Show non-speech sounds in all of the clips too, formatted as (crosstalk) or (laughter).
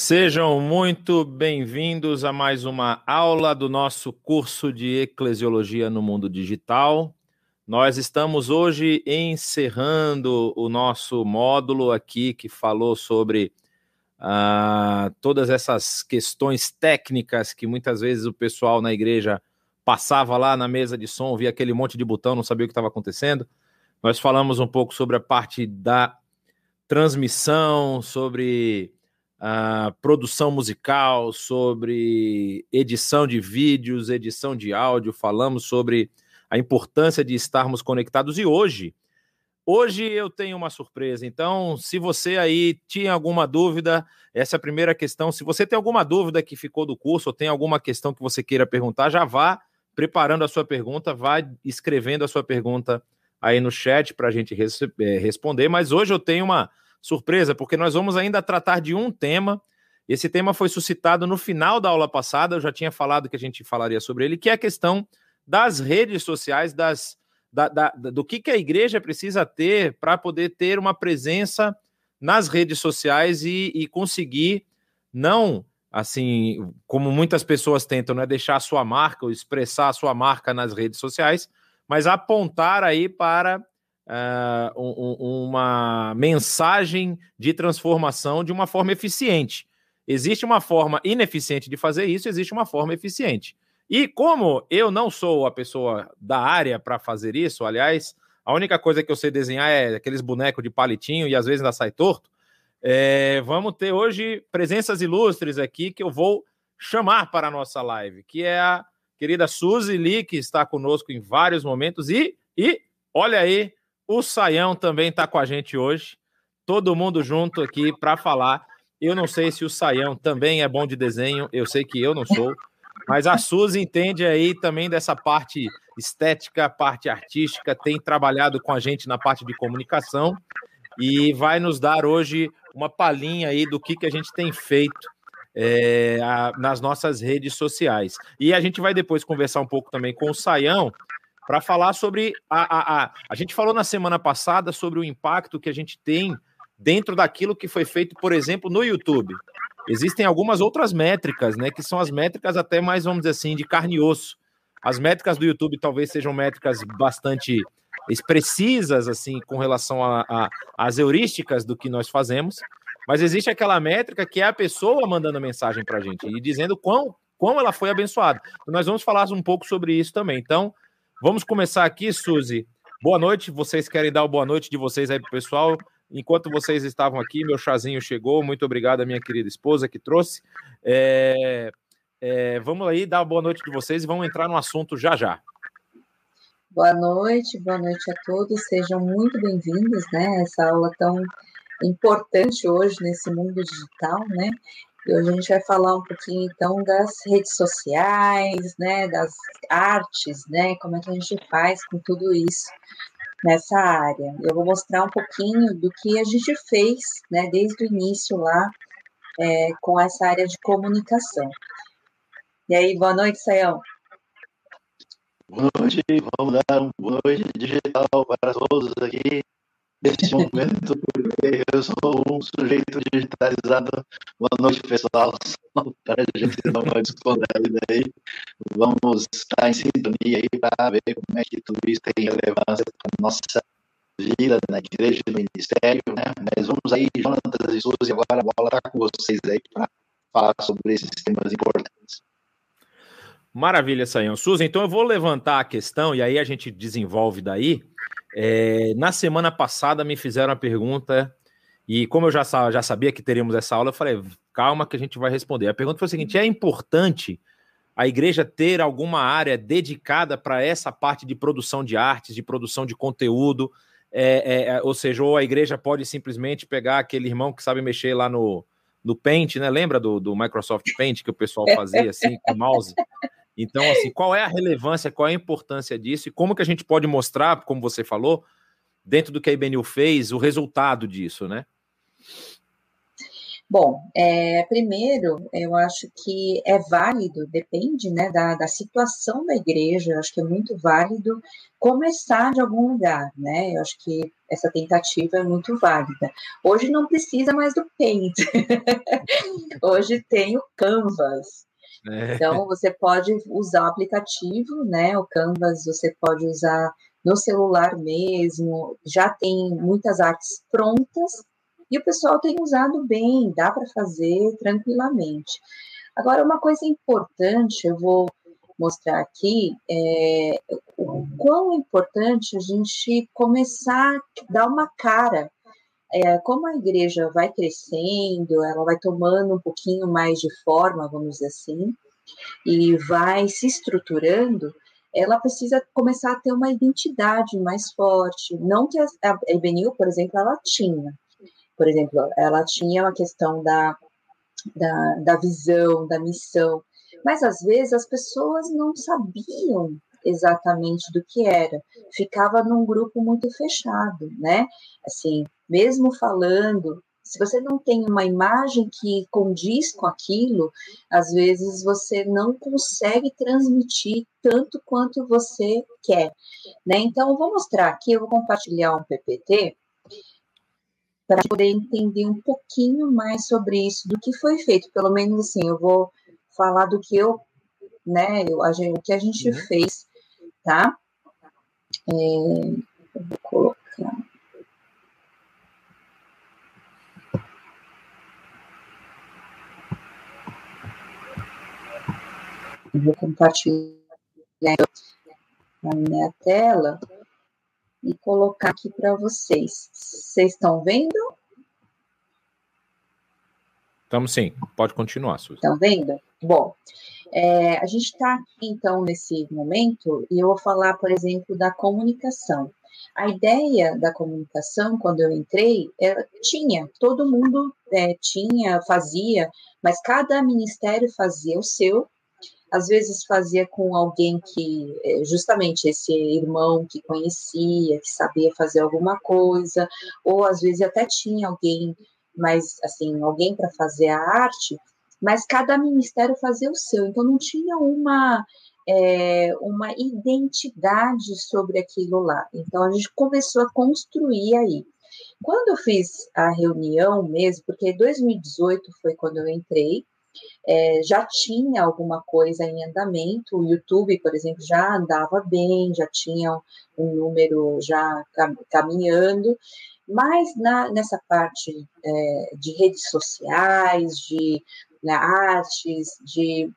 Sejam muito bem-vindos a mais uma aula do nosso curso de Eclesiologia no Mundo Digital. Nós estamos hoje encerrando o nosso módulo aqui que falou sobre uh, todas essas questões técnicas que muitas vezes o pessoal na igreja passava lá na mesa de som, via aquele monte de botão, não sabia o que estava acontecendo. Nós falamos um pouco sobre a parte da transmissão, sobre uh, produção musical, sobre edição de vídeos, edição de áudio, falamos sobre a importância de estarmos conectados. E hoje, hoje eu tenho uma surpresa. Então, se você aí tinha alguma dúvida, essa é a primeira questão. Se você tem alguma dúvida que ficou do curso ou tem alguma questão que você queira perguntar, já vá preparando a sua pergunta, vá escrevendo a sua pergunta aí no chat para a gente res eh, responder. Mas hoje eu tenho uma surpresa, porque nós vamos ainda tratar de um tema. Esse tema foi suscitado no final da aula passada, eu já tinha falado que a gente falaria sobre ele, que é a questão das redes sociais, das, da, da, do que, que a igreja precisa ter para poder ter uma presença nas redes sociais e, e, conseguir não assim como muitas pessoas tentam, não é deixar a sua marca ou expressar a sua marca nas redes sociais, mas apontar aí para uh, um, uma mensagem de transformação de uma forma eficiente. Existe uma forma ineficiente de fazer isso, existe uma forma eficiente. E como eu não sou a pessoa da área para fazer isso, aliás, a única coisa que eu sei desenhar é aqueles bonecos de palitinho e às vezes ainda sai torto. É, vamos ter hoje presenças ilustres aqui que eu vou chamar para a nossa live, que é a querida Suzy Lee, que está conosco em vários momentos, e, e olha aí, o Saião também está com a gente hoje. Todo mundo junto aqui para falar. Eu não sei se o Saião também é bom de desenho, eu sei que eu não sou, mas a Suzy entende aí também dessa parte estética, parte artística, tem trabalhado com a gente na parte de comunicação e vai nos dar hoje uma palhinha aí do que, que a gente tem feito é, a, nas nossas redes sociais. E a gente vai depois conversar um pouco também com o Saião para falar sobre a, a, a. A gente falou na semana passada sobre o impacto que a gente tem dentro daquilo que foi feito, por exemplo, no YouTube. Existem algumas outras métricas, né? Que são as métricas até mais, vamos dizer assim, de carne e osso. As métricas do YouTube talvez sejam métricas bastante expressivas, assim, com relação às heurísticas do que nós fazemos, mas existe aquela métrica que é a pessoa mandando mensagem para a gente e dizendo quão, quão ela foi abençoada. Nós vamos falar um pouco sobre isso também. Então, Vamos começar aqui, Suzy. Boa noite. Vocês querem dar o boa noite de vocês aí pro pessoal? Enquanto vocês estavam aqui, meu chazinho chegou. Muito obrigado à minha querida esposa que trouxe. É, é, vamos aí dar a boa noite de vocês e vamos entrar no assunto já já. Boa noite, boa noite a todos. Sejam muito bem-vindos, né? Essa aula tão importante hoje nesse mundo digital, né? E hoje a gente vai falar um pouquinho então das redes sociais, né, das artes, né, como é que a gente faz com tudo isso nessa área. Eu vou mostrar um pouquinho do que a gente fez, né, desde o início lá é, com essa área de comunicação. E aí, boa noite, Sayão. Boa noite, vamos dar uma boa noite digital para todos aqui neste momento, porque eu sou um sujeito digitalizado. Boa noite, pessoal. Para a gente não pode esconder daí. Vamos estar em sintonia aí para ver como é que tudo isso tem relevância para a nossa vida na igreja no ministério, né? Mas vamos aí, Jonatas e Suzy, agora a bola está com vocês aí para falar sobre esses temas importantes. Maravilha, Sayão. Suzy, então eu vou levantar a questão e aí a gente desenvolve daí. É, na semana passada me fizeram a pergunta, e como eu já, já sabia que teríamos essa aula, eu falei, calma que a gente vai responder. A pergunta foi a seguinte: é importante a igreja ter alguma área dedicada para essa parte de produção de artes, de produção de conteúdo? É, é, é, ou seja, ou a igreja pode simplesmente pegar aquele irmão que sabe mexer lá no, no Paint, né? Lembra do, do Microsoft Paint que o pessoal fazia assim com o mouse? Então, assim, qual é a relevância, qual é a importância disso e como que a gente pode mostrar, como você falou, dentro do que a IBNU fez, o resultado disso, né? Bom, é, primeiro, eu acho que é válido, depende né, da, da situação da igreja, eu acho que é muito válido começar de algum lugar, né? Eu acho que essa tentativa é muito válida. Hoje não precisa mais do Paint, (laughs) hoje tem o Canvas. É. Então, você pode usar o aplicativo, né? O Canvas você pode usar no celular mesmo, já tem muitas artes prontas e o pessoal tem usado bem, dá para fazer tranquilamente. Agora, uma coisa importante, eu vou mostrar aqui, é o quão importante a gente começar a dar uma cara. É, como a igreja vai crescendo, ela vai tomando um pouquinho mais de forma, vamos dizer assim, e vai se estruturando, ela precisa começar a ter uma identidade mais forte. Não que a, a por exemplo, ela tinha, por exemplo, ela tinha uma questão da, da, da visão, da missão, mas às vezes as pessoas não sabiam exatamente do que era, ficava num grupo muito fechado, né? Assim, mesmo falando, se você não tem uma imagem que condiz com aquilo, às vezes você não consegue transmitir tanto quanto você quer, né? Então, eu vou mostrar aqui, eu vou compartilhar um PPT para poder entender um pouquinho mais sobre isso, do que foi feito. Pelo menos assim, eu vou falar do que eu, né, eu, a gente, o que a gente uhum. fez, tá? É, eu vou colocar. Eu vou compartilhar a minha tela e colocar aqui para vocês. Vocês estão vendo? Estamos sim, pode continuar, Suzy. Estão vendo? Bom, é, a gente está aqui, então, nesse momento, e eu vou falar, por exemplo, da comunicação. A ideia da comunicação, quando eu entrei, era, tinha, todo mundo é, tinha, fazia, mas cada ministério fazia o seu, às vezes fazia com alguém que, é, justamente esse irmão que conhecia, que sabia fazer alguma coisa, ou às vezes até tinha alguém, mas assim, alguém para fazer a arte, mas cada ministério fazia o seu, então não tinha uma é, uma identidade sobre aquilo lá. Então a gente começou a construir aí. Quando eu fiz a reunião mesmo, porque 2018 foi quando eu entrei, é, já tinha alguma coisa em andamento, o YouTube, por exemplo, já andava bem, já tinha um número já caminhando, mas na, nessa parte é, de redes sociais, de né, artes, de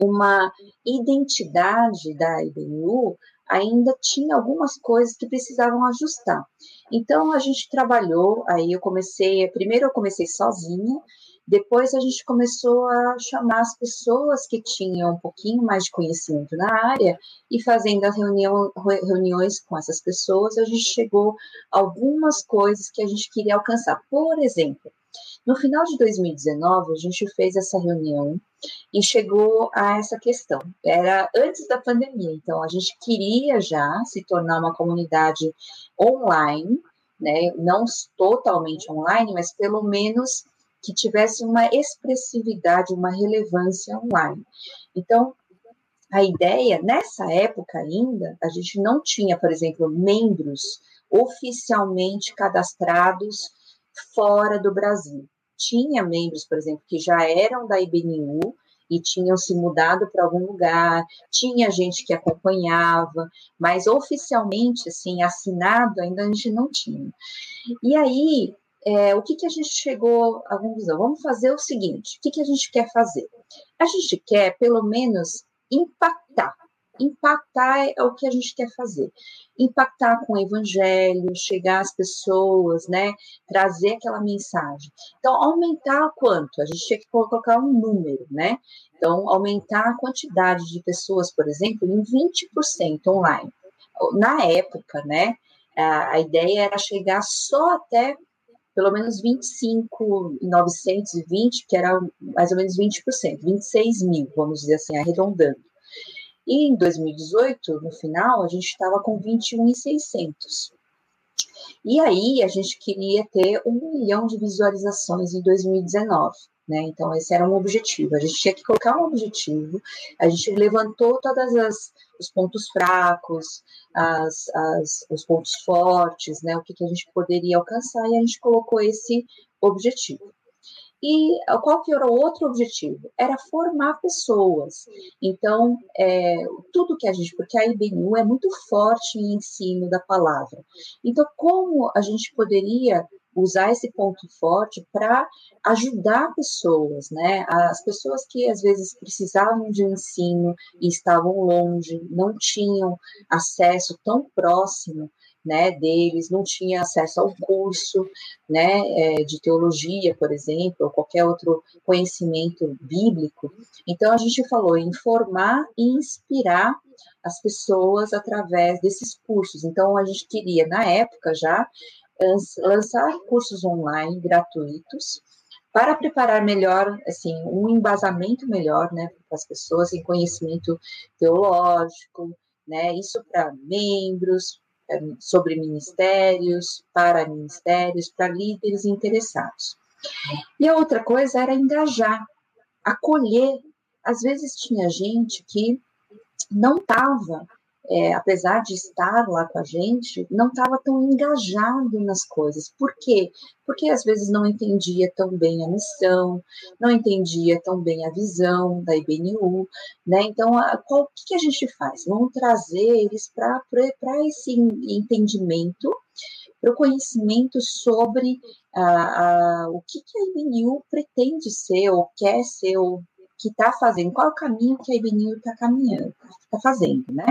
uma identidade da IBNU, ainda tinha algumas coisas que precisavam ajustar. Então a gente trabalhou, aí eu comecei, primeiro eu comecei sozinha, depois a gente começou a chamar as pessoas que tinham um pouquinho mais de conhecimento na área e fazendo as reuniões com essas pessoas, a gente chegou a algumas coisas que a gente queria alcançar. Por exemplo, no final de 2019, a gente fez essa reunião e chegou a essa questão. Era antes da pandemia, então a gente queria já se tornar uma comunidade online, né? Não totalmente online, mas pelo menos que tivesse uma expressividade, uma relevância online. Então, a ideia, nessa época ainda, a gente não tinha, por exemplo, membros oficialmente cadastrados fora do Brasil. Tinha membros, por exemplo, que já eram da IBNU e tinham se mudado para algum lugar, tinha gente que acompanhava, mas oficialmente, assim, assinado, ainda a gente não tinha. E aí, é, o que, que a gente chegou à conclusão? Vamos fazer o seguinte: o que, que a gente quer fazer? A gente quer, pelo menos, impactar. Impactar é o que a gente quer fazer. Impactar com o evangelho, chegar às pessoas, né? Trazer aquela mensagem. Então, aumentar quanto? A gente tinha que colocar um número, né? Então, aumentar a quantidade de pessoas, por exemplo, em 20% online. Na época, né? A ideia era chegar só até pelo menos 25 e 920, que era mais ou menos 20%, 26 mil, vamos dizer assim, arredondando. E em 2018, no final, a gente estava com 21,600. E aí a gente queria ter um milhão de visualizações em 2019. Né? Então, esse era um objetivo. A gente tinha que colocar um objetivo. A gente levantou todas as os pontos fracos, as, as, os pontos fortes, né? O que, que a gente poderia alcançar e a gente colocou esse objetivo. E qual que era o outro objetivo? Era formar pessoas. Então, é, tudo que a gente, porque a IBNU é muito forte em ensino da palavra. Então, como a gente poderia usar esse ponto forte para ajudar pessoas, né? As pessoas que às vezes precisavam de ensino e estavam longe, não tinham acesso tão próximo né, deles, não tinha acesso ao curso, né, é, de teologia, por exemplo, ou qualquer outro conhecimento bíblico. Então, a gente falou em formar e inspirar as pessoas através desses cursos. Então, a gente queria, na época já, lançar cursos online gratuitos para preparar melhor, assim, um embasamento melhor, né, para as pessoas em conhecimento teológico, né, isso para membros, sobre ministérios, para ministérios, para líderes interessados. E a outra coisa era engajar, acolher. Às vezes tinha gente que não estava é, apesar de estar lá com a gente, não estava tão engajado nas coisas. Por quê? Porque às vezes não entendia tão bem a missão, não entendia tão bem a visão da IBNU, né? Então, a, qual, o que, a gente faz? Vamos trazer eles para esse entendimento, para o conhecimento sobre a, a, o que, que a IBNU pretende ser, ou quer ser, ou que está fazendo, qual é o caminho que a IBNU está caminhando, está fazendo, né?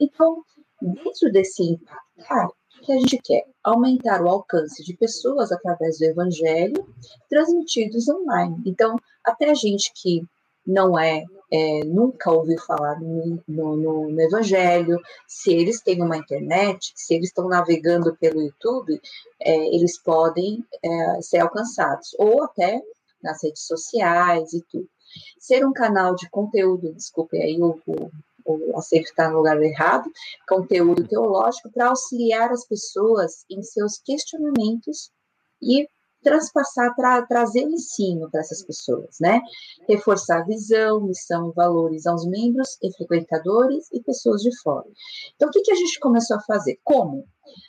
Então, dentro desse impactar, o que a gente quer? Aumentar o alcance de pessoas através do evangelho transmitidos online. Então, até a gente que não é, é nunca ouviu falar no, no, no, evangelho, se eles têm uma internet, se eles estão navegando pelo YouTube, é, eles podem é, ser alcançados, ou até nas redes sociais e tudo. Ser um canal de conteúdo, desculpe aí o, o o acerto está no lugar errado, conteúdo teológico para auxiliar as pessoas em seus questionamentos e transpassar, tra trazer ensino para essas pessoas, né? Reforçar a visão, missão e valores aos membros e frequentadores e pessoas de fora. Então, o que, que a gente começou a fazer? Como?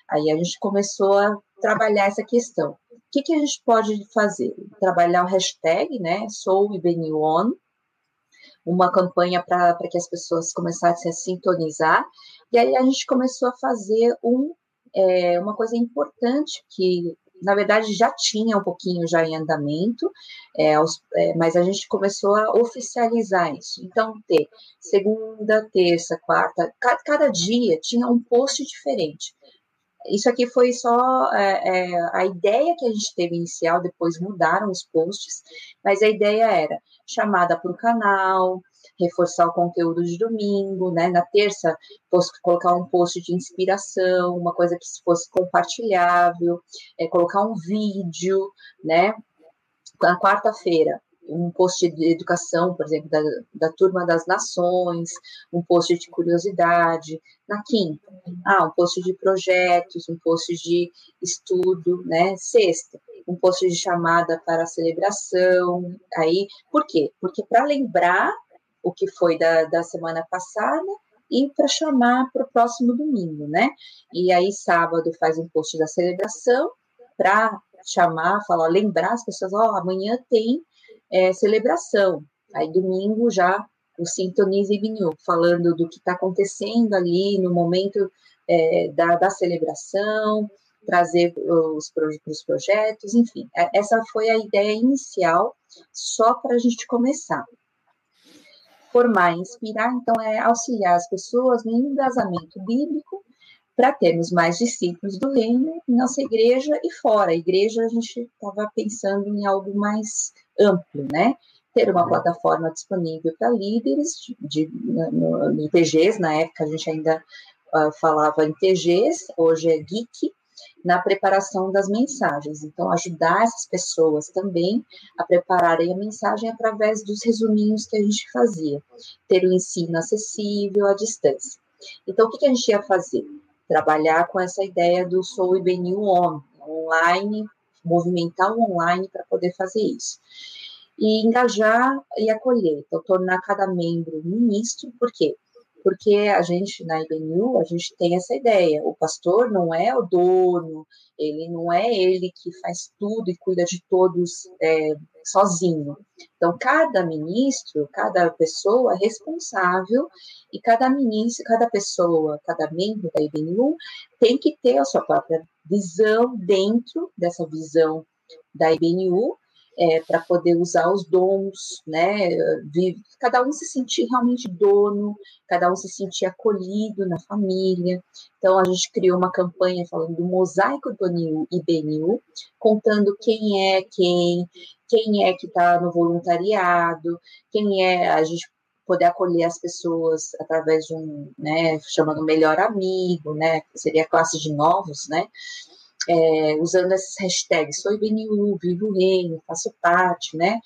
Aí a gente começou a trabalhar essa questão. O que, que a gente pode fazer? Trabalhar o hashtag, né? Sou IBNUON, uma campanha para que as pessoas começassem a sintonizar. E aí a gente começou a fazer um, é, uma coisa importante que na verdade já tinha um pouquinho já em andamento, é, é, mas a gente começou a oficializar isso. Então, ter segunda, terça, quarta, cada dia tinha um post diferente. Isso aqui foi só é, é, a ideia que a gente teve inicial, depois mudaram os posts, mas a ideia era chamada para o canal, reforçar o conteúdo de domingo, né? Na terça, colocar um post de inspiração, uma coisa que fosse compartilhável, é, colocar um vídeo, né? Na quarta-feira, um post de educação, por exemplo, da, da Turma das Nações, um post de curiosidade. Na quinta, ah, um post de projetos, um post de estudo, né? Sexta, um post de chamada para a celebração. Aí, por quê? Porque para lembrar o que foi da, da semana passada e para chamar para o próximo domingo, né? E aí, sábado, faz um post da celebração para chamar, falar, lembrar as pessoas, ó, oh, amanhã tem é, celebração. Aí domingo já o Sintonize Vinho, falando do que está acontecendo ali no momento é, da, da celebração, trazer os, os projetos, enfim. É, essa foi a ideia inicial, só para a gente começar. Formar e inspirar, então, é auxiliar as pessoas no embasamento bíblico para termos mais discípulos do reino em nossa igreja e fora. A igreja, a gente estava pensando em algo mais amplo, né? Ter uma plataforma disponível para líderes de, de no, na época a gente ainda uh, falava em TGs, hoje é Geek, na preparação das mensagens. Então, ajudar essas pessoas também a prepararem a mensagem através dos resuminhos que a gente fazia, ter o ensino acessível à distância. Então, o que, a gente ia fazer? trabalhar com essa ideia do Sou IBNU On, online, movimentar o online para poder fazer isso. E engajar e acolher, então tornar cada membro ministro, por quê? Porque a gente, na IBNU, a gente tem essa ideia, o pastor não é o dono, ele não é ele que faz tudo e cuida de todos é, sozinho. Então, cada ministro, cada pessoa é responsável e cada ministro, cada pessoa, cada membro da IBNU tem que ter a sua própria visão dentro dessa visão da IBNU é, para poder usar os dons, né? Cada um se sentir realmente dono, cada um se sentir acolhido na família. Então, a gente criou uma campanha falando do mosaico do NIU e BNU, contando quem é quem, quem é que está no voluntariado, quem é a gente poder acolher as pessoas através de um, né, chamando melhor amigo, né, seria classe de novos, né, é, usando esses hashtags, sou IBNU, vivo o reino, faço parte, né?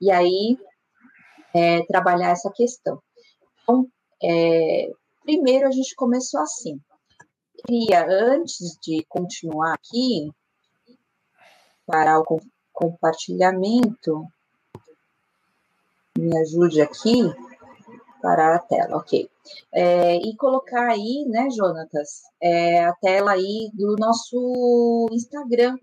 E aí, é, trabalhar essa questão. Então, é, primeiro a gente começou assim. Queria, antes de continuar aqui, para o compartilhamento, me ajude aqui, parar a tela, ok. É, e colocar aí, né, Jonatas, é, a tela aí do nosso Instagram,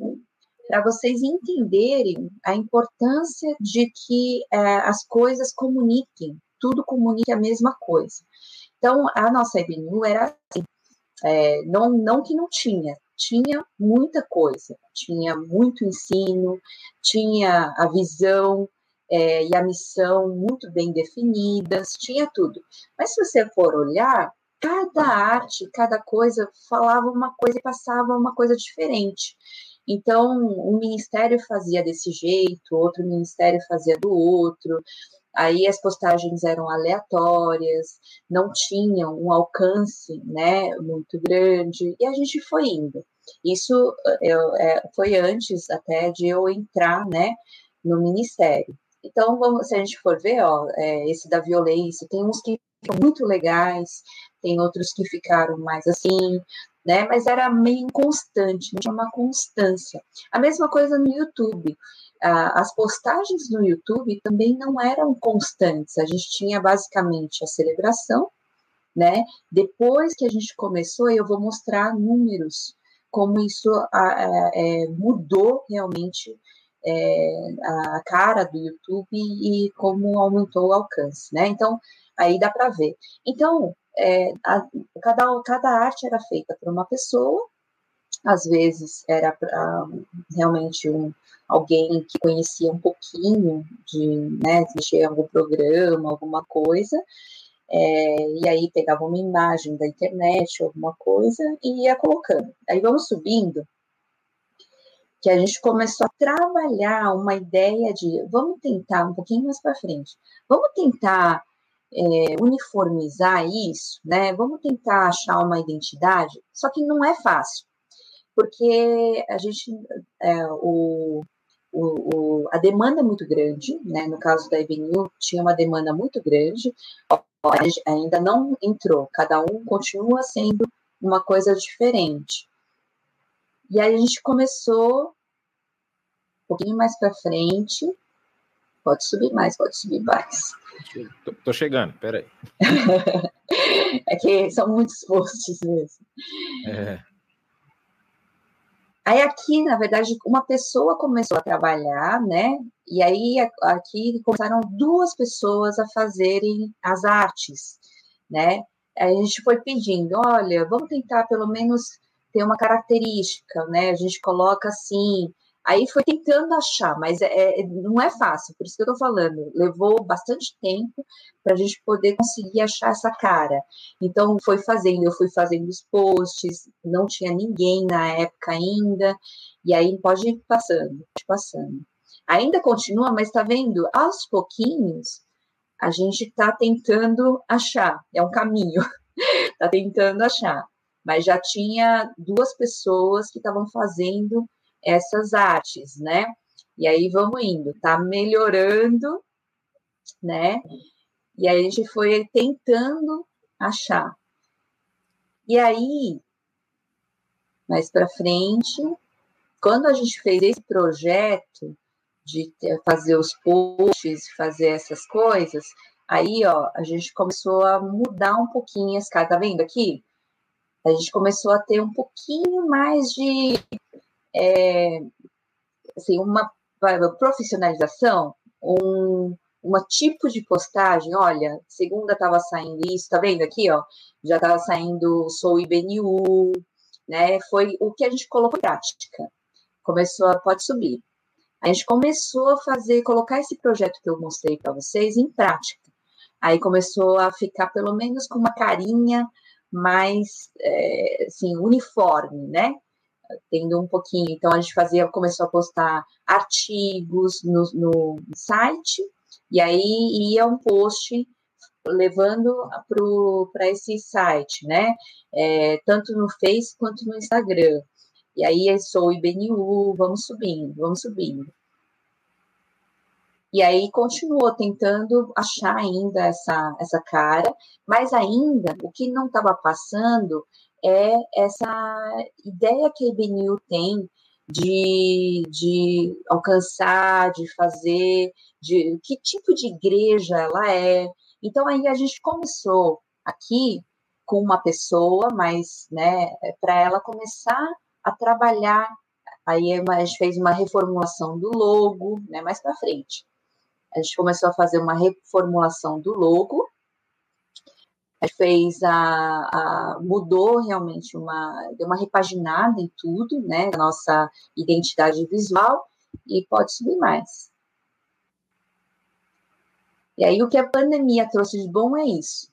para vocês entenderem a importância de que é, as coisas comuniquem, tudo comunique a mesma coisa. Então, a nossa EBNU era assim, é, não, não que não tinha, tinha muita coisa, tinha muito ensino, tinha a visão, é, e a missão muito bem definidas, tinha tudo. Mas se você for olhar, cada arte, cada coisa falava uma coisa e passava uma coisa diferente. Então, um ministério fazia desse jeito, outro ministério fazia do outro. Aí as postagens eram aleatórias, não tinham um alcance, né, muito grande. E a gente foi indo. Isso eu, é, foi antes até de eu entrar, né, no ministério. Então, vamos, se a gente for ver, ó, é, esse da violência, tem uns que ficam muito legais, tem outros que ficaram mais assim, né? Mas era meio inconstante, não tinha uma constância. A mesma coisa no YouTube. as postagens no YouTube também não eram constantes. A gente tinha basicamente a celebração, né? Depois que a gente começou, eu vou mostrar números, como isso é, mudou realmente é, a cara do YouTube e como aumentou o alcance, né? Então, aí dá para ver. Então, é, a, cada, cada arte era feita por uma pessoa, às vezes era pra, realmente um, alguém que conhecia um pouquinho de né, mexer algum programa, alguma coisa, é, e aí pegava uma imagem da internet, alguma coisa, e ia colocando. Aí vamos subindo, que a gente começou a trabalhar uma ideia de vamos tentar um pouquinho mais para frente, vamos tentar é, uniformizar isso, né? Vamos tentar achar uma identidade, só que não é fácil, porque a gente é, o, o, o, a demanda é muito grande, né? No caso da Evenil, tinha uma demanda muito grande, ainda não entrou, cada um continua sendo uma coisa diferente. E aí a gente começou um pouquinho mais para frente. Pode subir mais, pode subir mais. Tô, tô chegando, peraí. (laughs) é que são muitos posts mesmo. É. Aí aqui, na verdade, uma pessoa começou a trabalhar, né? E aí aqui começaram duas pessoas a fazerem as artes, né? Aí a gente foi pedindo, olha, vamos tentar pelo menos tem uma característica, né? A gente coloca assim. Aí foi tentando achar, mas é, é não é fácil, por isso que eu tô falando. Levou bastante tempo para a gente poder conseguir achar essa cara. Então, foi fazendo, eu fui fazendo os posts, não tinha ninguém na época ainda, e aí pode ir passando, passando. Ainda continua, mas está vendo, aos pouquinhos, a gente está tentando achar, é um caminho, está (laughs) tentando achar mas já tinha duas pessoas que estavam fazendo essas artes, né? E aí vamos indo, tá melhorando, né? E aí a gente foi tentando achar. E aí mais para frente, quando a gente fez esse projeto de fazer os posts, fazer essas coisas, aí, ó, a gente começou a mudar um pouquinho as caras, tá vendo aqui? A gente começou a ter um pouquinho mais de, é, assim, uma profissionalização, um, uma tipo de postagem, olha, segunda estava saindo isso, tá vendo aqui, ó, já estava saindo sou IBNU, né, foi o que a gente colocou em prática, começou a, pode subir, a gente começou a fazer, colocar esse projeto que eu mostrei para vocês em prática, aí começou a ficar pelo menos com uma carinha mais, é, assim, uniforme, né, tendo um pouquinho, então a gente fazia, começou a postar artigos no, no site, e aí ia um post levando para esse site, né? É, tanto no Face quanto no Instagram. E aí sou IBNU, vamos subindo, vamos subindo. E aí continuou tentando achar ainda essa, essa cara, mas ainda o que não estava passando é essa ideia que a IBNU tem de, de alcançar, de fazer, de que tipo de igreja ela é. Então aí a gente começou aqui com uma pessoa, mas né, para ela começar a trabalhar, aí a gente fez uma reformulação do logo, né, mais para frente. A gente começou a fazer uma reformulação do logo, fez a, a, mudou realmente uma deu uma repaginada em tudo, né, a nossa identidade visual e pode subir mais. E aí o que a pandemia trouxe de bom é isso.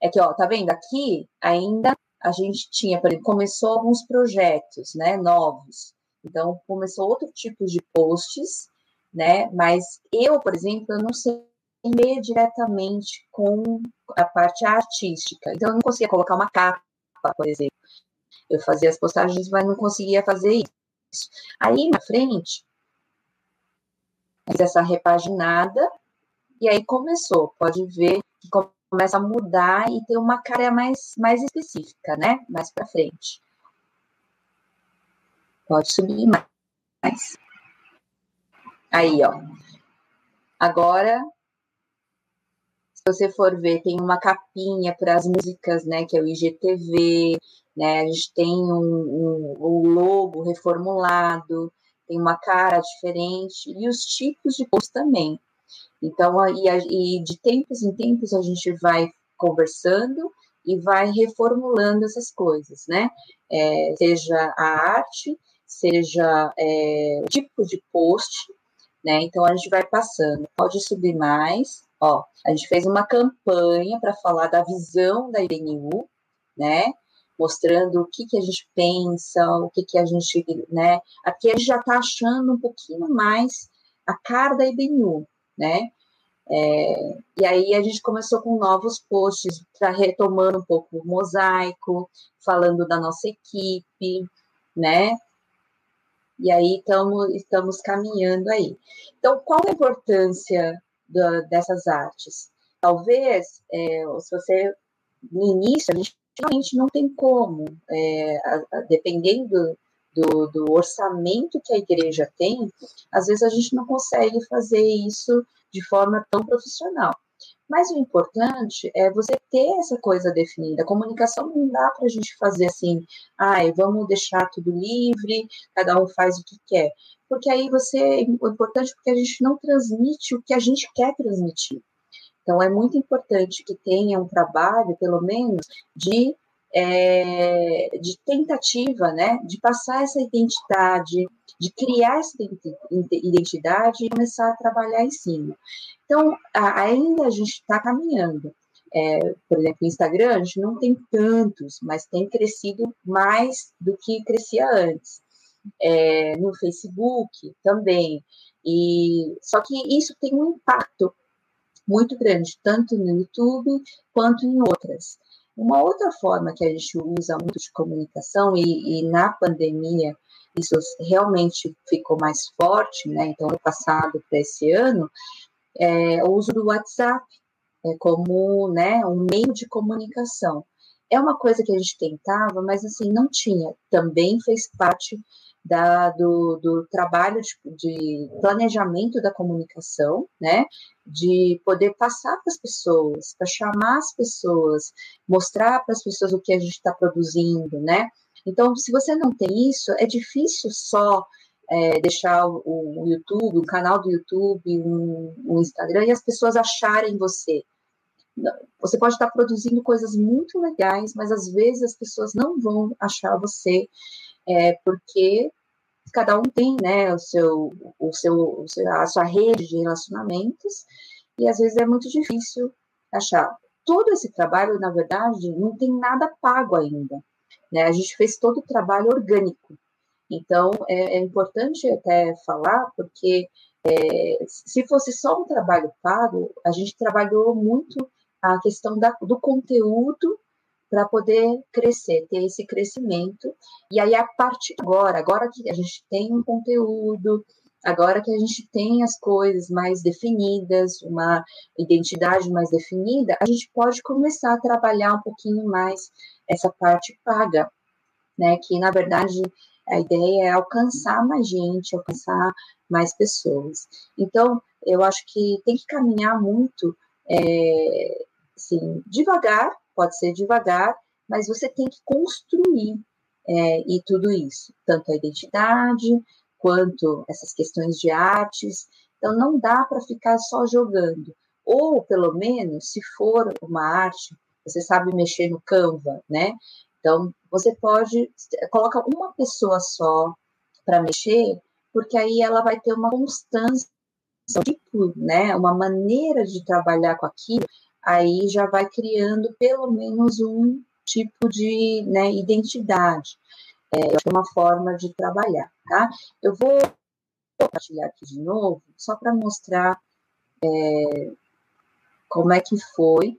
É que, ó, tá vendo? Aqui ainda a gente tinha, por exemplo, começou alguns projetos, né, novos. Então começou outro tipo de posts, né? Mas eu, por exemplo, eu não sei meio diretamente com a parte artística. Então, eu não conseguia colocar uma capa, por exemplo. Eu fazia as postagens, mas não conseguia fazer isso. Aí, na frente, fiz essa repaginada, e aí começou. Pode ver que começa a mudar e ter uma cara mais, mais específica, né? Mais para frente. Pode subir mais. Aí, ó. Agora se você for ver, tem uma capinha para as músicas, né, que é o IGTV, né, a gente tem um, um, um logo reformulado, tem uma cara diferente, e os tipos de post também. Então, e, e de tempos em tempos a gente vai conversando e vai reformulando essas coisas, né? É, seja a arte, seja é, o tipo de post, né? Então a gente vai passando. Pode subir mais. Ó, a gente fez uma campanha para falar da visão da IBNU, né? Mostrando o que, que a gente pensa, o que, que a gente, né? Aqui a gente já está achando um pouquinho mais a cara da IBNU, né? É, e aí a gente começou com novos posts, para retomando um pouco o mosaico, falando da nossa equipe, né? E aí tamo, estamos caminhando aí. Então, qual a importância da, dessas artes. Talvez, é, se você, no início, a gente realmente não tem como, é, a, a, dependendo do, do, orçamento que a igreja tem, às vezes a gente não consegue fazer isso de forma tão profissional. Mas o importante é você ter essa coisa definida. A comunicação não dá para a gente fazer assim, ai, vamos deixar tudo livre, cada um faz o que quer porque aí você, é importante porque a gente não transmite o que a gente quer transmitir. Então, é muito importante que tenha um trabalho, pelo menos, de, é, de tentativa, né, de passar essa identidade, de criar essa identidade e começar a trabalhar em cima. Então, ainda a gente está caminhando. É, por exemplo, o Instagram, a gente não tem tantos, mas tem crescido mais do que crescia antes é, no Facebook também. E só que isso tem um impacto muito grande, tanto no YouTube quanto em outras. Uma outra forma que a gente usa muito de comunicação, e, e na pandemia isso realmente ficou mais forte, né? Então, no passado para esse ano, é o uso do WhatsApp é, como né, um meio de comunicação. é uma coisa que a gente tentava, mas assim, não tinha. Também fez parte da, do, do, trabalho de, de, planejamento da comunicação, né? De poder passar para as pessoas, para chamar as pessoas, mostrar para as pessoas o que a gente está produzindo, né? Então, se você não tem isso, é difícil só é, deixar o, o, YouTube, o canal do YouTube, um, um Instagram e as pessoas acharem você. Você pode estar produzindo coisas muito legais, mas às vezes as pessoas não vão achar você, é, porque cada um tem né, o seu, o seu, a sua rede de relacionamentos, e às vezes é muito difícil achar. Todo esse trabalho, na verdade, não tem nada pago ainda. Né? A gente fez todo o trabalho orgânico. Então, é, é importante até falar, porque é, se fosse só um trabalho pago, a gente trabalhou muito a questão da, do conteúdo para poder crescer, ter esse crescimento. E aí, a partir de agora, agora que a gente tem um conteúdo, agora que a gente tem as coisas mais definidas, uma identidade mais definida, a gente pode começar a trabalhar um pouquinho mais essa parte paga, né? Que na verdade a ideia é alcançar mais gente, alcançar mais pessoas. Então, eu acho que tem que caminhar muito é, assim, devagar, pode ser devagar, mas você tem que construir é, e tudo isso, tanto a identidade quanto essas questões de artes. Então, não dá para ficar só jogando. Ou, pelo menos, se for uma arte, você sabe mexer no Canva, né? Então, você pode, coloca uma pessoa só para mexer, porque aí ela vai ter uma constância, tipo, né? Uma maneira de trabalhar com aquilo aí já vai criando pelo menos um tipo de né, identidade. É, é uma forma de trabalhar, tá? Eu vou compartilhar aqui de novo, só para mostrar é, como é que foi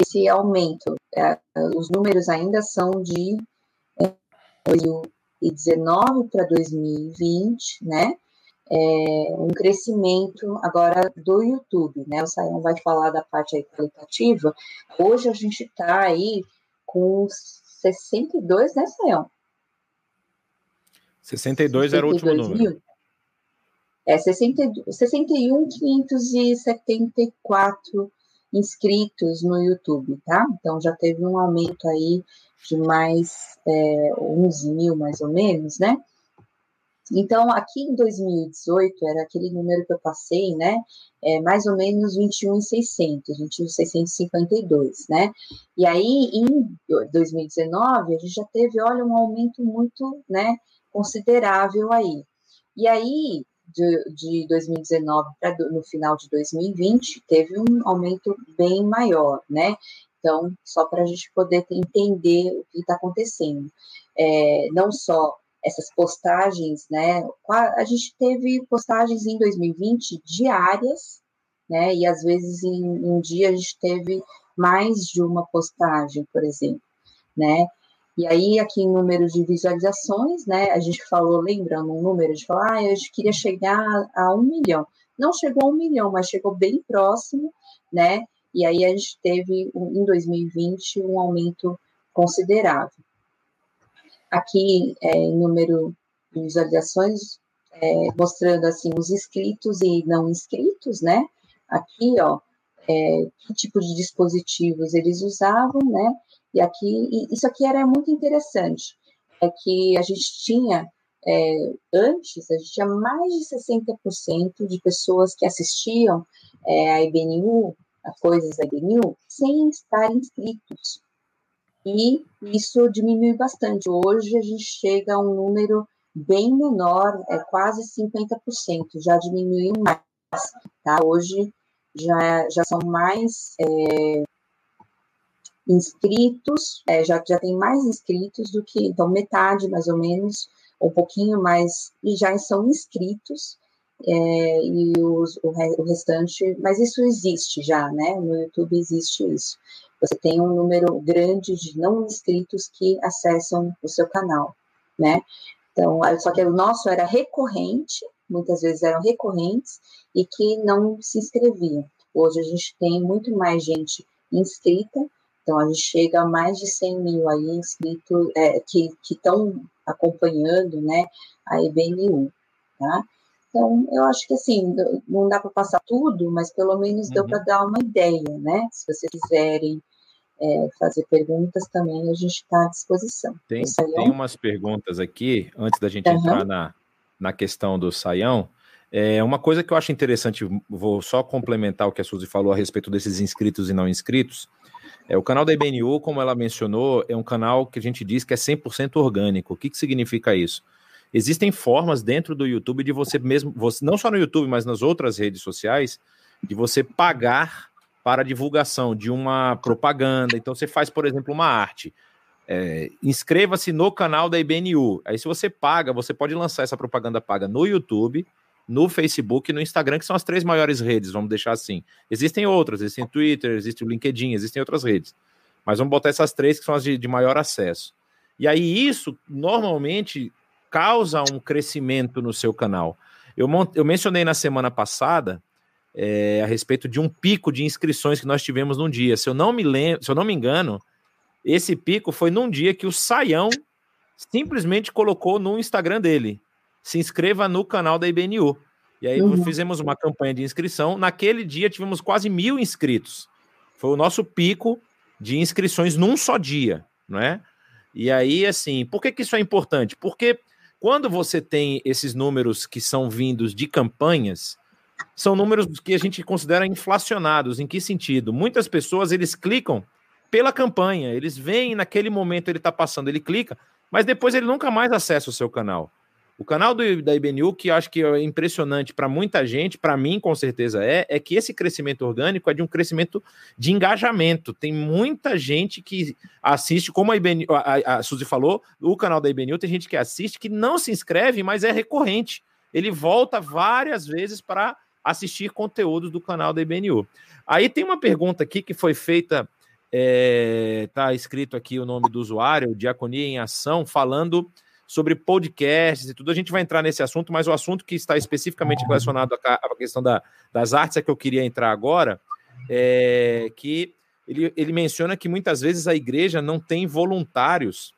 esse aumento. É, os números ainda são de é, 2019 para 2020, né? é, um crescimento agora do YouTube, né? O Sayão vai falar da parte aí qualitativa. Hoje a gente está aí com 62, né, Sayão? 62, 62 era o último mil. número. É 61.574 inscritos no YouTube, tá? Então já teve um aumento aí de mais é, 11 mil, mais ou menos, né? Então, aqui em 2018, era aquele número que eu passei, né? É mais ou menos 21,600, 21,652, né? E aí, em 2019, a gente já teve, olha, um aumento muito, né, considerável aí. E aí, de, de 2019 para no final de 2020, teve um aumento bem maior, né? Então, só para a gente poder entender o que está acontecendo. É, não só essas postagens, né? A gente teve postagens em 2020 diárias, né? E às vezes em um dia a gente teve mais de uma postagem, por exemplo, né? E aí, aqui em número de visualizações, né? A gente falou, lembrando um número, gente falou, ah, gente queria chegar a um milhão. Não chegou a um milhão, mas chegou bem próximo, né? E aí a gente teve, em 2020, um aumento considerável. Aqui, é, em número de visualizações, é, mostrando assim os inscritos e não inscritos, né? Aqui, ó, é, que tipo de dispositivos eles usavam, né? E aqui, e isso aqui era muito interessante, é que a gente tinha é, antes, a gente tinha mais de 60% de pessoas que assistiam é, a IBNU, a coisas da IBNU, sem estar inscritos e isso diminui bastante. Hoje a gente chega a um número bem menor, é quase 50%, já diminuiu mais, tá? Hoje já, já são mais é, inscritos, é, já, já tem mais inscritos do que, então metade mais ou menos, um pouquinho mais, e já são inscritos, é, e os, o, o restante, mas isso existe já, né? No YouTube existe isso você tem um número grande de não inscritos que acessam o seu canal, né? Então, só que o nosso era recorrente, muitas vezes eram recorrentes e que não se inscreviam. Hoje a gente tem muito mais gente inscrita, Então, a gente chega a mais de 100 mil aí inscritos é, que estão acompanhando, né, a IBNU, tá? Então, eu acho que assim, não dá para passar tudo, mas pelo menos uhum. deu para dar uma ideia, né? Se vocês quiserem é, fazer perguntas também, a gente está à disposição. Tem, tem umas perguntas aqui, antes da gente uhum. entrar na, na questão do Saião. É, uma coisa que eu acho interessante, vou só complementar o que a Suzy falou a respeito desses inscritos e não inscritos. É, o canal da IBNU, como ela mencionou, é um canal que a gente diz que é 100% orgânico. O que, que significa isso? Existem formas dentro do YouTube de você mesmo, você, não só no YouTube, mas nas outras redes sociais, de você pagar para divulgação de uma propaganda. Então, você faz, por exemplo, uma arte. É, Inscreva-se no canal da IBNU. Aí, se você paga, você pode lançar essa propaganda paga no YouTube, no Facebook e no Instagram, que são as três maiores redes, vamos deixar assim. Existem outras, existem Twitter, existe o LinkedIn, existem outras redes. Mas vamos botar essas três que são as de, de maior acesso. E aí, isso normalmente causa um crescimento no seu canal. Eu, eu mencionei na semana passada é, a respeito de um pico de inscrições que nós tivemos num dia. Se eu não me lembro, se eu não me engano, esse pico foi num dia que o Saião simplesmente colocou no Instagram dele. Se inscreva no canal da IBNU. E aí uhum. fizemos uma campanha de inscrição. Naquele dia tivemos quase mil inscritos. Foi o nosso pico de inscrições num só dia, não é? E aí, assim, por que, que isso é importante? Porque quando você tem esses números que são vindos de campanhas, são números que a gente considera inflacionados. Em que sentido? Muitas pessoas eles clicam pela campanha, eles veem naquele momento ele está passando, ele clica, mas depois ele nunca mais acessa o seu canal. O canal do, da IBNU, que acho que é impressionante para muita gente, para mim com certeza é, é que esse crescimento orgânico é de um crescimento de engajamento. Tem muita gente que assiste, como a, IBNU, a, a Suzy falou, o canal da IBNU, tem gente que assiste que não se inscreve, mas é recorrente. Ele volta várias vezes para assistir conteúdos do canal da IBNU. Aí tem uma pergunta aqui que foi feita, está é, escrito aqui o nome do usuário, Diaconia em Ação, falando sobre podcasts e tudo. A gente vai entrar nesse assunto, mas o assunto que está especificamente relacionado à questão da, das artes é que eu queria entrar agora, é que ele, ele menciona que muitas vezes a igreja não tem voluntários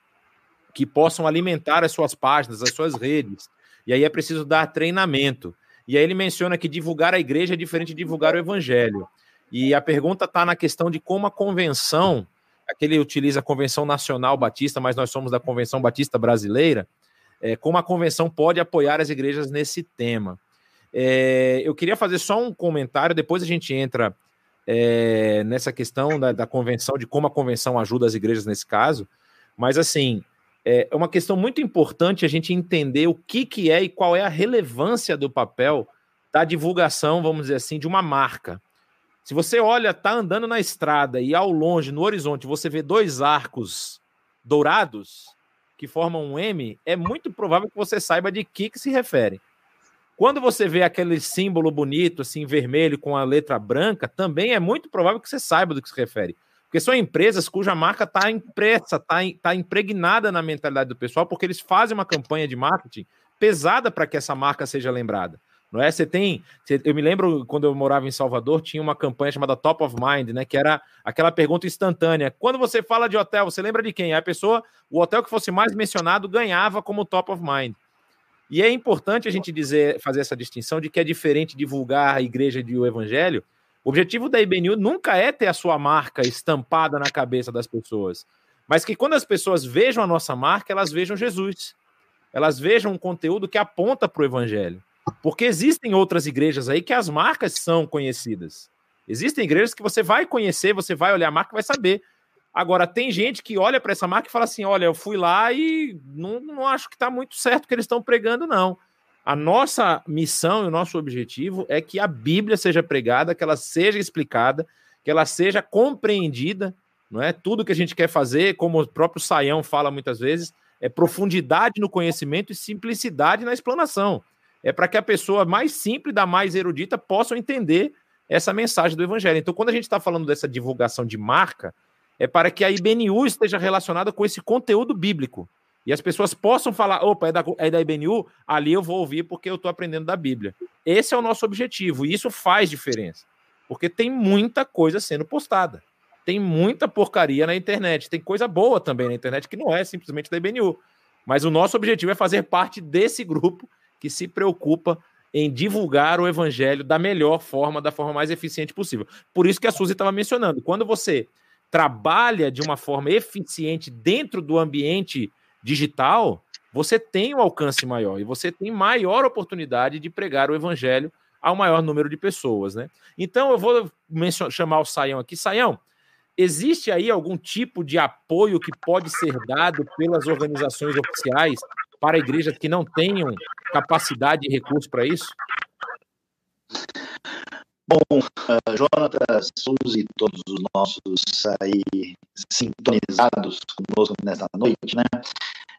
que possam alimentar as suas páginas, as suas redes. E aí é preciso dar treinamento. E aí ele menciona que divulgar a igreja é diferente de divulgar o evangelho. E a pergunta está na questão de como a convenção aqui ele utiliza a Convenção Nacional Batista, mas nós somos da Convenção Batista Brasileira, é, como a convenção pode apoiar as igrejas nesse tema. É, eu queria fazer só um comentário, depois a gente entra é, nessa questão da, da, convenção, de como a convenção ajuda as igrejas nesse caso, mas assim, é, é uma questão muito importante a gente entender o que, que é e qual é a relevância do papel da divulgação, vamos dizer assim, de uma marca. Se você olha, tá andando na estrada e ao longe, no horizonte, você vê dois arcos dourados que formam um M, é muito provável que você saiba de que, que se refere. Quando você vê aquele símbolo bonito, assim, vermelho com a letra branca, também é muito provável que você saiba do que se refere. Porque são empresas cuja marca está impressa, está tá impregnada na mentalidade do pessoal, porque eles fazem uma campanha de marketing pesada para que essa marca seja lembrada. Não é? Você tem. Eu me lembro quando eu morava em Salvador, tinha uma campanha chamada Top of Mind, né? Que era aquela pergunta instantânea. Quando você fala de hotel, você lembra de quem? A pessoa, o hotel que fosse mais mencionado ganhava como Top of Mind. E é importante a gente dizer, fazer essa distinção de que é diferente divulgar a igreja e o evangelho. O objetivo da IBNU nunca é ter a sua marca estampada na cabeça das pessoas, mas que quando as pessoas vejam a nossa marca, elas vejam Jesus. Elas vejam um conteúdo que aponta para o evangelho. Porque existem outras igrejas aí que as marcas são conhecidas. Existem igrejas que você vai conhecer, você vai olhar a marca e vai saber. Agora, tem gente que olha para essa marca e fala assim: olha, eu fui lá e não, não acho que está muito certo o que eles estão pregando, não. A nossa missão e o nosso objetivo é que a Bíblia seja pregada, que ela seja explicada, que ela seja compreendida, não é? Tudo que a gente quer fazer, como o próprio Saião fala muitas vezes, é profundidade no conhecimento e simplicidade na explanação é para que a pessoa mais simples, da mais erudita, possa entender essa mensagem do evangelho. Então, quando a gente está falando dessa divulgação de marca, é para que a IBNU esteja relacionada com esse conteúdo bíblico. E as pessoas possam falar: opa, é da, é da IBNU? Ali eu vou ouvir porque eu estou aprendendo da Bíblia. Esse é o nosso objetivo, e isso faz diferença. Porque tem muita coisa sendo postada. tem muita porcaria na internet. Tem coisa boa também na internet que não é simplesmente da IBNU. Mas o nosso objetivo é fazer parte desse grupo que se preocupa em divulgar o evangelho da melhor forma, da forma mais eficiente possível. Por isso que a Suzy estava mencionando. Quando você trabalha de uma forma eficiente dentro do ambiente digital, você tem um alcance maior e você tem maior oportunidade de pregar o evangelho ao maior número de pessoas, né? Então eu vou chamar o Saião aqui. Saião, existe aí algum tipo de apoio que pode ser dado pelas organizações oficiais para igrejas que não tenham capacidade e recurso para isso? Bom, uh, Jonatas, Suzy, todos os nossos aí sintonizados conosco nesta noite, né?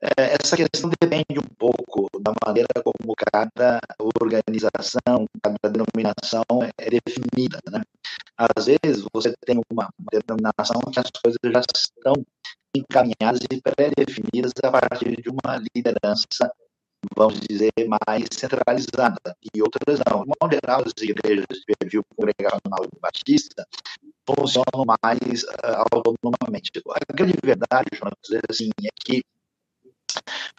É, essa questão depende um pouco da maneira como cada organização, cada denominação é definida, né? Às vezes você tem uma denominação que as coisas já estão encaminhadas e pré-definidas a partir de uma liderança vamos dizer, mais centralizada, e outras não. De modo geral, as igrejas de perfil congregacional batista funcionam mais uh, autonomamente. A grande verdade, é, assim, é que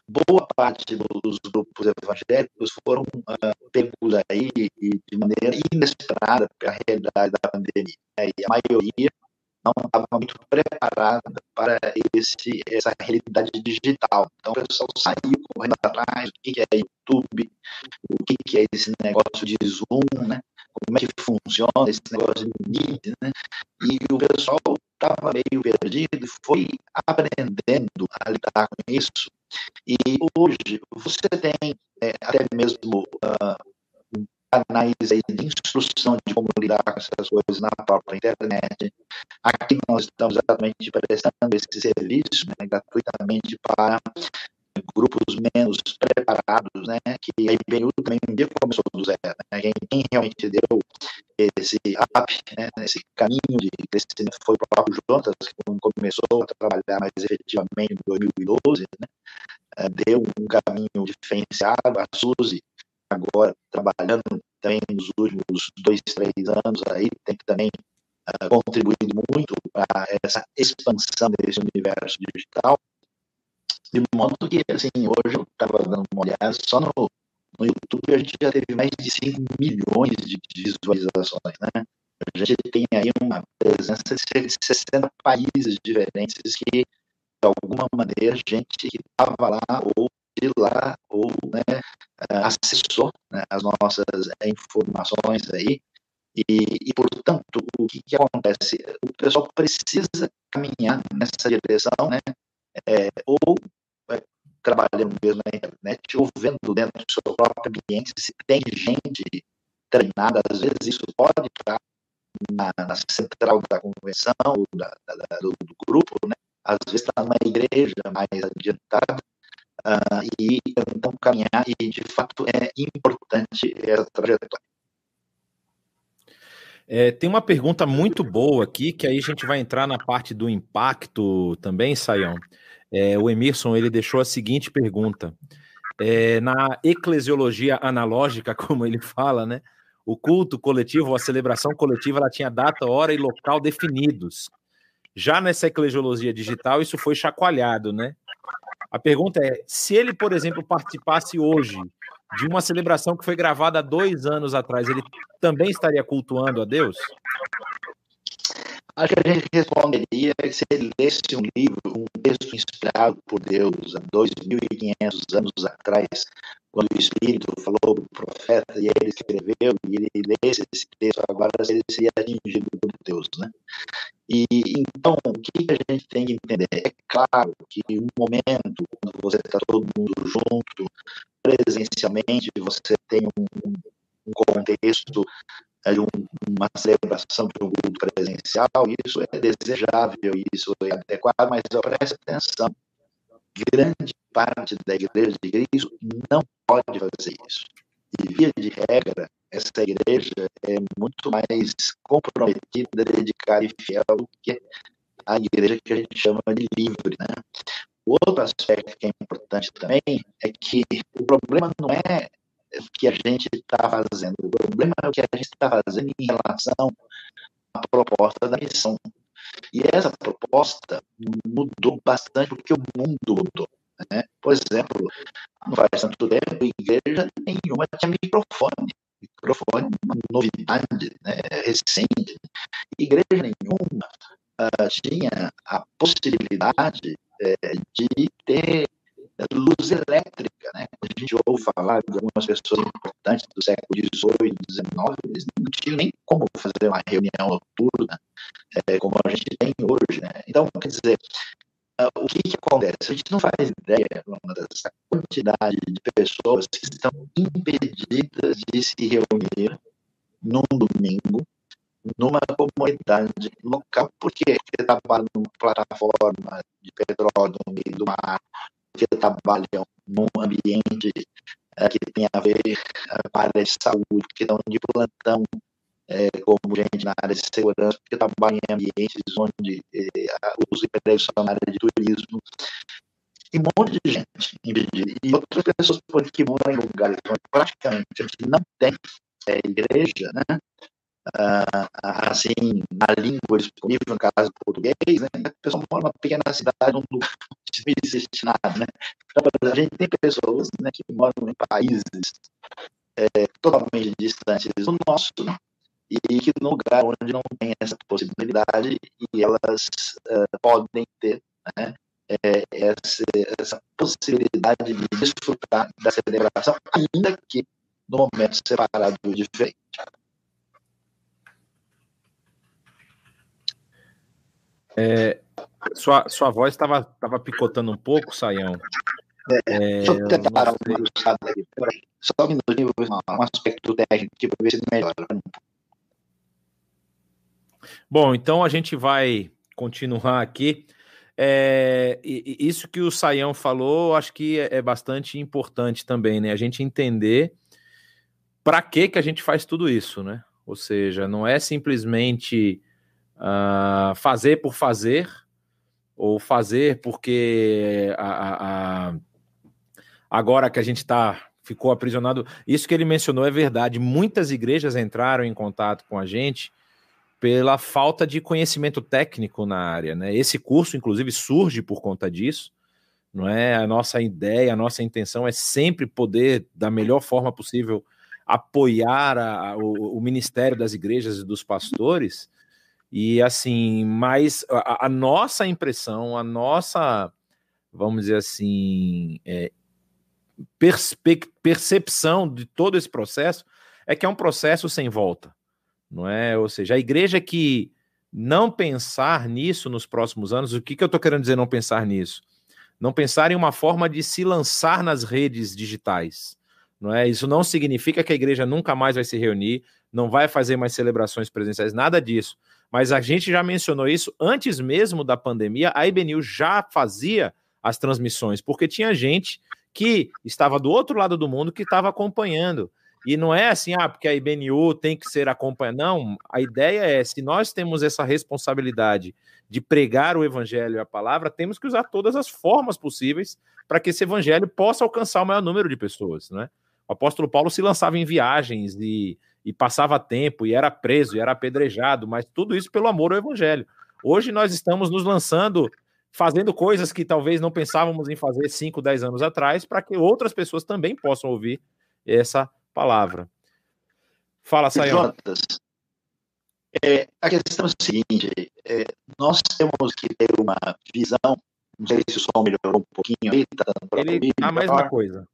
boa parte dos grupos evangélicos foram uh, pegos aí de maneira inesperada pela realidade da pandemia. Né? E a maioria não estava muito preparada para esse, essa realidade digital. Então, o pessoal saiu correndo atrás, o que é YouTube, o que é esse negócio de Zoom, né? como é que funciona esse negócio de mídia, né? E o pessoal estava meio perdido e foi aprendendo a lidar com isso. E hoje você tem é, até mesmo uh, canais aí de instrução de como lidar com essas coisas na própria internet. Aqui nós estamos exatamente prestando esse serviço né, gratuitamente para grupos menos preparados, né, que a IBNU também um começou do zero. Né, quem, quem realmente deu esse up, né, esse caminho de crescimento foi o próprio Jonas, que começou a trabalhar mais efetivamente em 2012, né, eh, deu um caminho diferenciado, a Suzy agora trabalhando também nos últimos dois, três anos aí, tem também uh, contribuído muito para essa expansão desse universo digital, de modo que, assim, hoje eu estava dando uma olhada, só no, no YouTube a gente já teve mais de 5 milhões de visualizações, né? A gente tem aí uma presença de 60 países diferentes que, de alguma maneira, gente que estava lá ou de lá ou né, acessou né, as nossas informações aí e, e, portanto, o que, que, acontece? O pessoal precisa caminhar nessa direção, né? É, ou é, trabalhando mesmo na internet, ou vendo dentro do seu próprio ambiente se tem gente treinada, às vezes isso pode estar na, na central da convenção, da, da, do, do, grupo, né? às vezes está numa igreja mais adiantada, uh, e então caminhar, e de fato é importante essa trajetória. É, tem uma pergunta muito boa aqui, que aí a gente vai entrar na parte do impacto também, Saião. É, o Emerson ele deixou a seguinte pergunta. É, na eclesiologia analógica, (laughs) como ele fala, né? O culto coletivo, a celebração coletiva, ela tinha data, hora e local definidos. Já nessa eclesiologia digital, isso foi chacoalhado, né? A pergunta é: se ele, por exemplo, participasse hoje de uma celebração que foi gravada dois anos atrás, ele também estaria cultuando a Deus? Acho que a gente responderia que se ele lesse um livro, um texto inspirado por Deus há 2.500 anos atrás, quando o Espírito falou do profeta e ele escreveu, e ele lesse esse texto agora, ele seria atingido por Deus, né? E então, o que a gente tem que entender? É claro que um momento, quando você está todo mundo junto, presencialmente, você tem um, um contexto é, de um, uma celebração de um culto presencial, isso é desejável, isso é adequado, mas preste atenção, grande parte da igreja de Cristo não pode fazer isso. E, via de regra, essa igreja é muito mais comprometida, dedicada e fiel do que a igreja que a gente chama de livre, né? Outro aspecto que é importante também é que o problema não é o que a gente está fazendo, o problema é o que a gente está fazendo em relação à proposta da missão. E essa proposta mudou bastante porque o mundo mudou. Né? Por exemplo, não faz tanto tempo, igreja nenhuma tinha microfone. Microfone é uma novidade né? recente. Igreja nenhuma uh, tinha a possibilidade uh, de ter luz elétrica. Né? A gente ouve falar de algumas pessoas importantes do século XVIII, XIX, eles não tinham nem como fazer uma reunião noturna é, como a gente tem hoje. Né? Então, quer dizer, uh, o que, que, acontece? A gente não faz ideia dessa quantidade de pessoas que estão impedidas de se reunir num domingo numa comunidade local, porque trabalham numa plataforma de petróleo no meio do mar, que trabalham num ambiente é, que tem a ver é, com a área de saúde, que estão de plantão, é, como gente na área de segurança, porque trabalham em ambientes onde os empregos são na área de turismo. E um monte de gente E outras pessoas que moram em lugares onde praticamente não tem igreja, né? uh, assim, na língua disponível, no caso português, né? a pessoa mora numa pequena cidade onde não existe nada, né? Então, a gente tem pessoas né, que moram em países é, totalmente distantes do nosso, né? E que no lugar onde não tem essa possibilidade e elas uh, podem ter né, é, essa, essa, possibilidade de desfrutar da celebração, ainda que no momento separado e diferente. É, sua, sua voz estava tava picotando um pouco, Saião. É, deixa eu tentar parar um aqui. Só um minutinho, um aspecto técnico que ver se melhora. Bom, então a gente vai continuar aqui. É, isso que o Saião falou, acho que é, é bastante importante também, né? A gente entender para que que a gente faz tudo isso, né? Ou seja, não é simplesmente uh, fazer por fazer, ou fazer porque a, a, a agora que a gente está ficou aprisionado. Isso que ele mencionou é verdade. Muitas igrejas entraram em contato com a gente pela falta de conhecimento técnico na área. Né? Esse curso, inclusive, surge por conta disso. Não é a nossa ideia, a nossa intenção é sempre poder, da melhor forma possível, apoiar a, a, o, o, ministério das igrejas e dos pastores e assim, mas a, a nossa impressão, a nossa, vamos dizer assim, é, percepção de todo esse processo é que é um processo sem volta, não é? Ou seja, a igreja que não pensar nisso nos próximos anos, o que, que eu estou querendo dizer não pensar nisso? Não pensar em uma forma de se lançar nas redes digitais, não é? Isso não significa que a igreja nunca mais vai se reunir, não vai fazer mais celebrações presenciais, nada disso. Mas a gente já mencionou isso antes mesmo da pandemia, a IBNU já fazia as transmissões, porque tinha gente que estava do outro lado do mundo que estava acompanhando. E não é assim, ah, porque a IBNU tem que ser acompanhada. Não, a ideia é, se nós temos essa responsabilidade de pregar o evangelho e a palavra, temos que usar todas as formas possíveis para que esse evangelho possa alcançar o maior número de pessoas, né? O apóstolo Paulo se lançava em viagens e e passava tempo e era preso e era apedrejado, mas tudo isso pelo amor ao evangelho. Hoje nós estamos nos lançando, fazendo coisas que talvez não pensávamos em fazer 5, 10 anos atrás, para que outras pessoas também possam ouvir essa palavra. Fala, Sayão. É, a questão é a seguinte: é, nós temos que ter uma visão. Não sei se o som melhorou um pouquinho aí, tá dando Ele, a mesma coisa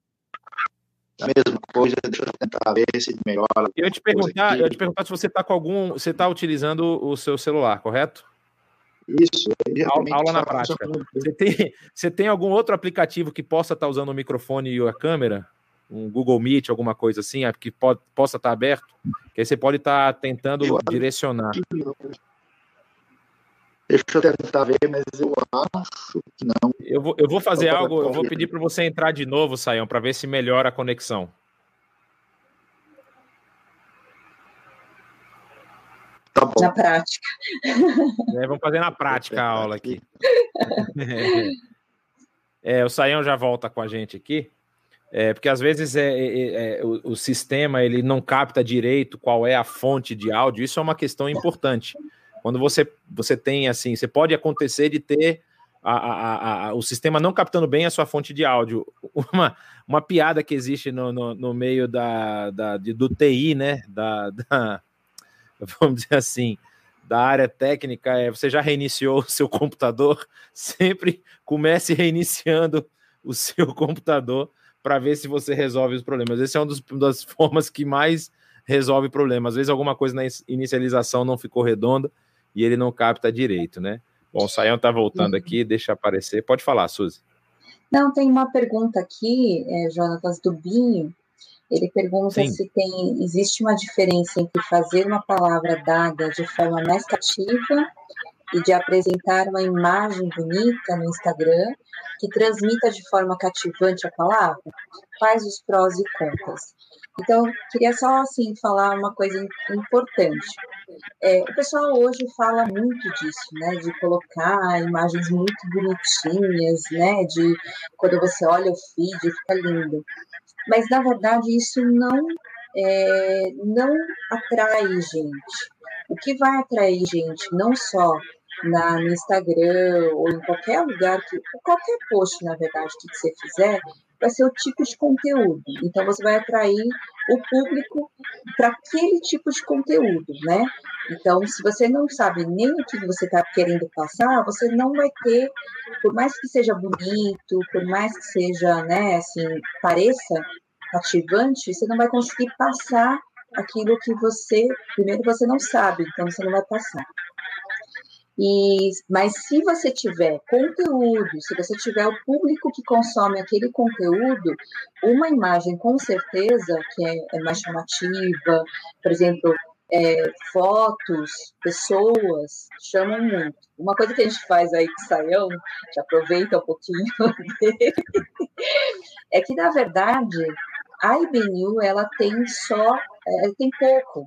a mesma coisa, deixa eu tentar ver se melhora. Eu te perguntar, eu te perguntar se você está com algum, você está utilizando o seu celular, correto? Isso. Aula, aula na prática. Você tem, você tem algum outro aplicativo que possa estar tá usando o microfone e a câmera? Um Google Meet, alguma coisa assim, que pode, possa estar tá aberto? Que aí você pode estar tá tentando eu direcionar. Deixa eu tentar ver, mas eu acho que não. Eu vou, eu vou fazer algo, eu vou pedir para você entrar de novo, Saião, para ver se melhora a conexão. Tá bom. Na prática. É, vamos fazer na prática a aula aqui. (laughs) É, o Saião já volta com a gente aqui. É, porque às vezes é, é, é, o, o, sistema ele não capta direito qual é a fonte de áudio. Isso é uma questão importante. quando você, você tem assim, você pode acontecer de ter a, a, a, o sistema não captando bem a sua fonte de áudio. (laughs) Uma, uma piada que existe no, no, no meio da, da, do TI, né? Da, da, (laughs) vamos dizer assim, da área técnica é você já reiniciou o seu computador, (laughs) sempre comece reiniciando o seu computador para ver se você resolve os problemas. Esse é uma das (laughs) formas que mais resolve problemas. Às vezes alguma coisa na inicialização não ficou redonda e ele não capta direito, né? Bom, o Saião está voltando uhum. aqui, deixa aparecer. Pode falar, Suzy. Não, tem uma pergunta aqui, é, Jonatas Dubinho. Ele pergunta Sim. se tem existe uma diferença entre fazer uma palavra dada de forma mais cativa e de apresentar uma imagem bonita no Instagram que transmita de forma cativante a palavra? Quais os prós e contras? Então, queria só assim falar uma coisa importante. É, o pessoal hoje fala muito disso, né? De colocar imagens muito bonitinhas, né? De quando você olha o feed, fica lindo. Mas na verdade isso não é, não atrai gente. O que vai atrair gente, não só na, no Instagram ou em qualquer lugar, que, qualquer post, na verdade, que você fizer, vai ser o tipo de conteúdo. Então, você vai atrair o público para aquele tipo de conteúdo, né? Então, se você não sabe nem o que você está querendo passar, você não vai ter, por mais que seja bonito, por mais que seja, né, assim, pareça cativante, você não vai conseguir passar aquilo que você, primeiro, você não sabe, então você não vai passar. E, mas se você tiver conteúdo, se você tiver o público que consome aquele conteúdo, uma imagem com certeza que é, é mais chamativa, por exemplo, é, fotos, pessoas, chamam muito. Uma coisa que a gente faz aí com o Saião, que aproveita um pouquinho (laughs) dele, é que, na verdade, a IBNU, ela tem só, é, tem pouco,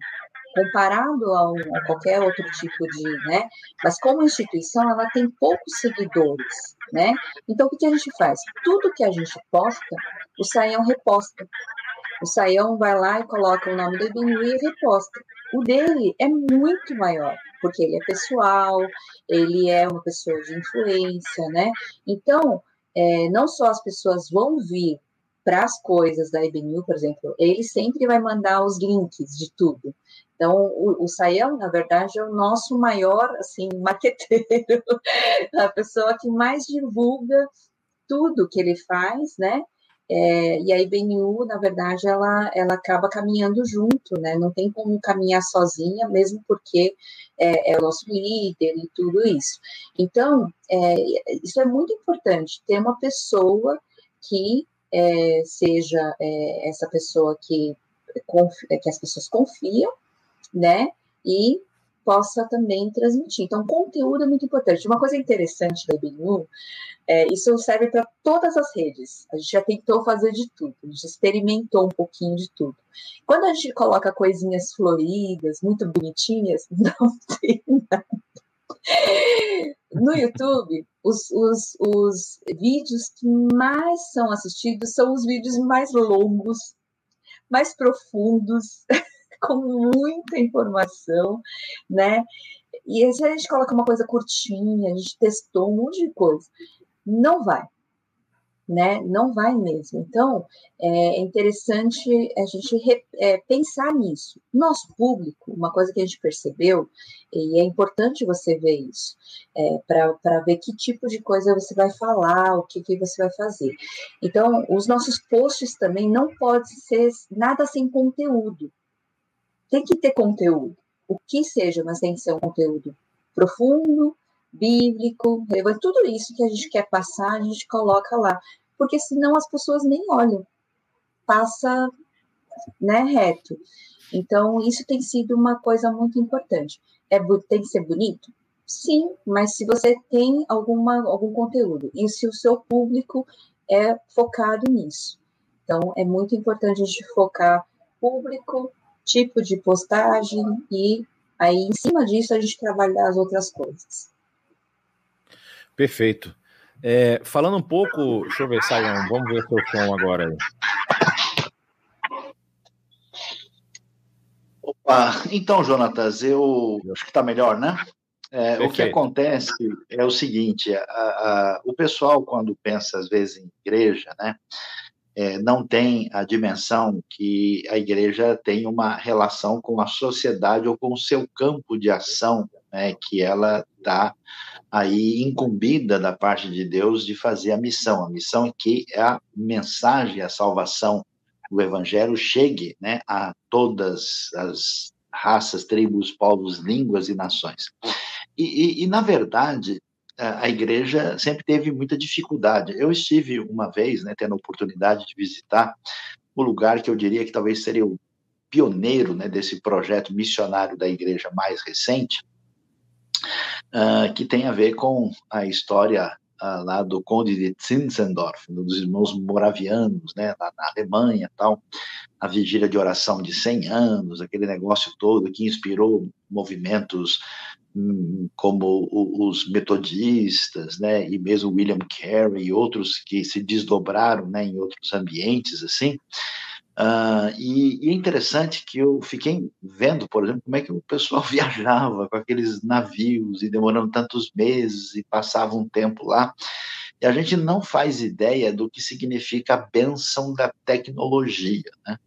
comparado a, qualquer outro tipo de, né? Mas como instituição, ela tem poucos seguidores, né? Então, o que, que a gente faz? Tudo que a gente posta, o Saião reposta. O Saião vai lá e coloca o nome do IBNU e reposta. O dele é muito maior, porque ele é pessoal, ele é uma pessoa de influência, né? Então, é, não só as pessoas vão vir para as coisas da IBNU, por exemplo, ele sempre vai mandar os links de tudo. Então, o, o Sayão, na verdade, é o nosso maior, assim, (laughs) maqueteiro, a pessoa que mais divulga tudo que ele faz, né? É, e a IBNU, na verdade, ela, ela acaba caminhando junto, né? Não tem como caminhar sozinha, mesmo porque é, é o nosso líder e tudo isso. Então, é, isso é muito importante, ter uma pessoa que é, seja é, essa pessoa que, que as pessoas confiam, né? E possa também transmitir. Então, conteúdo é muito importante. Uma coisa interessante da IBNU, é, isso serve para todas as redes. A gente já tentou fazer de tudo, a gente experimentou um pouquinho de tudo. Quando a gente coloca coisinhas floridas, muito bonitinhas, (laughs) não tem nada. No YouTube, os, os, os vídeos que mais são assistidos são os vídeos mais longos, mais profundos, (laughs) com muita informação, né? E se a gente coloca uma coisa curtinha, a gente testou um monte de coisa, não vai né? Não vai mesmo. Então, é interessante a gente re, é, pensar nisso. Nosso público, uma coisa que a gente percebeu, e é importante você ver isso, é, para ver que tipo de coisa você vai falar, o que, que você vai fazer. Então, os nossos posts também não pode ser nada sem conteúdo. Tem que ter conteúdo. O que seja, mas tem que ser um conteúdo profundo, bíblico, tudo isso que a gente quer passar, a gente coloca lá, porque senão as pessoas nem olham, passa né, reto. Então, isso tem sido uma coisa muito importante. É, tem que ser bonito? Sim, mas se você tem alguma, algum conteúdo e se o seu público é focado nisso. Então, é muito importante a gente focar público, tipo de postagem e aí, em cima disso, a gente trabalhar as outras coisas. Perfeito. É, falando um pouco, deixa eu ver, Saião, vamos ver o seu som agora aí. Opa, então, Jonatas, eu acho que está melhor, né? É, o que acontece é o seguinte: a, a, o pessoal, quando pensa às vezes em igreja, né, é, não tem a dimensão que a igreja tem uma relação com a sociedade ou com o seu campo de ação, né, que ela está aí incumbida da parte de Deus de fazer a missão. A missão é que a mensagem, a salvação do evangelho chegue né, a todas as raças, tribos, povos, línguas e nações. E, e, e, na verdade, a igreja sempre teve muita dificuldade. Eu estive uma vez, né, tendo a oportunidade de visitar o lugar que eu diria que talvez seria o pioneiro né, desse projeto missionário da igreja mais recente, uh, que tem a ver com a história uh, lá do Conde de Zinzendorf, dos irmãos moravianos, né, lá na Alemanha tal, a vigília de oração de 100 anos, aquele negócio todo que inspirou movimentos como os metodistas, né, e mesmo William Carey e outros que se desdobraram, né, em outros ambientes assim, Uh, e, e, é interessante que eu fiquei vendo, por exemplo, como é que o pessoal (laughs) viajava com aqueles navios e demorando tantos meses e passava um tempo lá. E a gente não faz ideia do que significa a benção da tecnologia, né?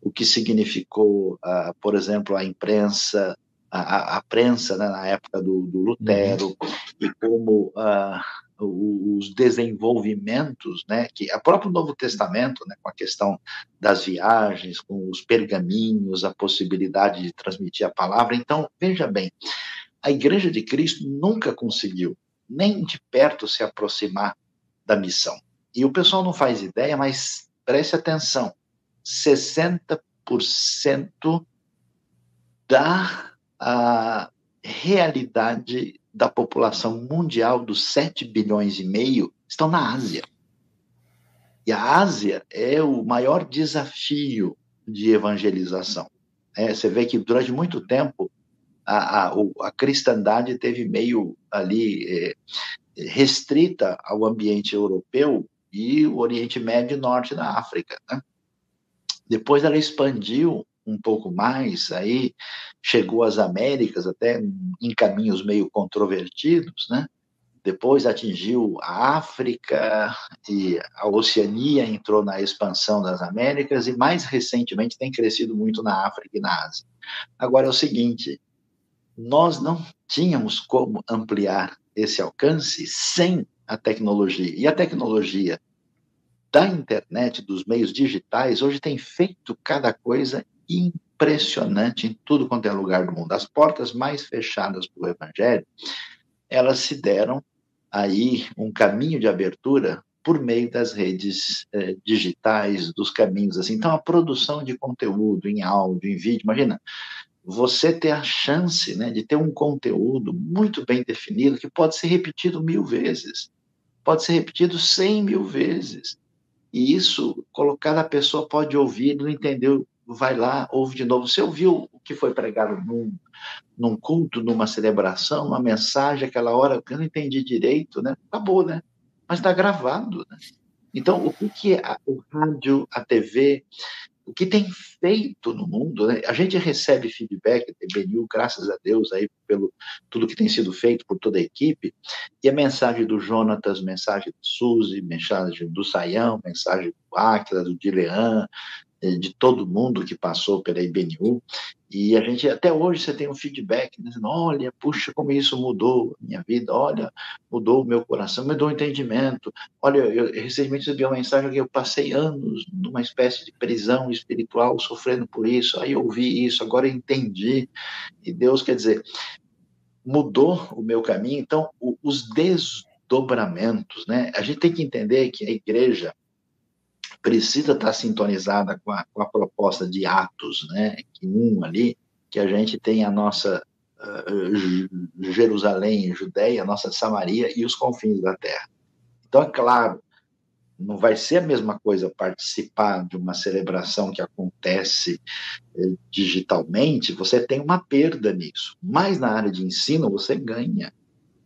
O que significou, uh, por exemplo, a imprensa, a, a prensa né, na época do, do Lutero, uhum. e como uh, os desenvolvimentos, né, que a próprio Novo Testamento, né, com a questão das viagens, com os pergaminhos, a possibilidade de transmitir a palavra. Então, veja bem, a Igreja de Cristo nunca conseguiu nem de perto se aproximar da missão. E o pessoal não faz ideia, mas preste atenção: 60% da a realidade da população mundial dos 7 bilhões e meio estão na Ásia. E a Ásia é o maior desafio de evangelização. É, você vê que durante muito tempo a, a, a cristandade teve meio ali é, restrita ao ambiente europeu e o Oriente Médio e Norte da África. Né? Depois ela expandiu um pouco mais, aí chegou às Américas, até em caminhos meio controvertidos, né? Depois atingiu a África e a Oceania entrou na expansão das Américas e mais recentemente tem crescido muito na África e na Ásia. Agora é o seguinte, nós não tínhamos como ampliar esse alcance sem a tecnologia. E a tecnologia da internet, dos meios digitais, hoje tem feito cada coisa impressionante em tudo quanto é lugar do mundo. As portas mais fechadas para o Evangelho, elas se deram aí um caminho de abertura por meio das redes eh, digitais, dos caminhos assim. Então, a produção de conteúdo em áudio, em vídeo, imagina, você ter a chance né, de ter um conteúdo muito bem definido que pode ser repetido mil vezes, pode ser repetido cem mil vezes. E isso, colocar a pessoa pode ouvir, não entendeu vai lá, ouve de novo. Você ouviu o que foi pregado num, num culto, numa celebração, uma mensagem, aquela hora que eu não entendi direito, né? Acabou, né? Mas está gravado, né? Então, o que é o rádio, a TV, o que tem feito no mundo, né? a gente recebe feedback da BNU, graças a Deus, aí pelo tudo que tem sido feito por toda a equipe, e a mensagem do Jonatas, mensagem do Suzy, mensagem do Saião, mensagem do Áquila, do Dilean, de todo mundo que passou pela IBNU, e a gente, até hoje, você tem um feedback, né, olha, puxa, como isso mudou a minha vida, olha, mudou o meu coração, mudou o entendimento, olha, eu recentemente recebi uma mensagem que eu passei anos numa espécie de prisão espiritual, sofrendo por isso, aí eu ouvi isso, agora eu entendi, e Deus, quer dizer, mudou o meu caminho, então, os desdobramentos, né, a gente tem que entender que a igreja, precisa estar sintonizada com a, com a proposta de Atos, né? Que um ali, que a gente tem a nossa uh, Jerusalém, Judéia, a nossa Samaria e os confins da terra. Então, é claro, não vai ser a mesma coisa participar de uma celebração que acontece eh, digitalmente, você tem uma perda nisso. Mas na área de ensino você ganha,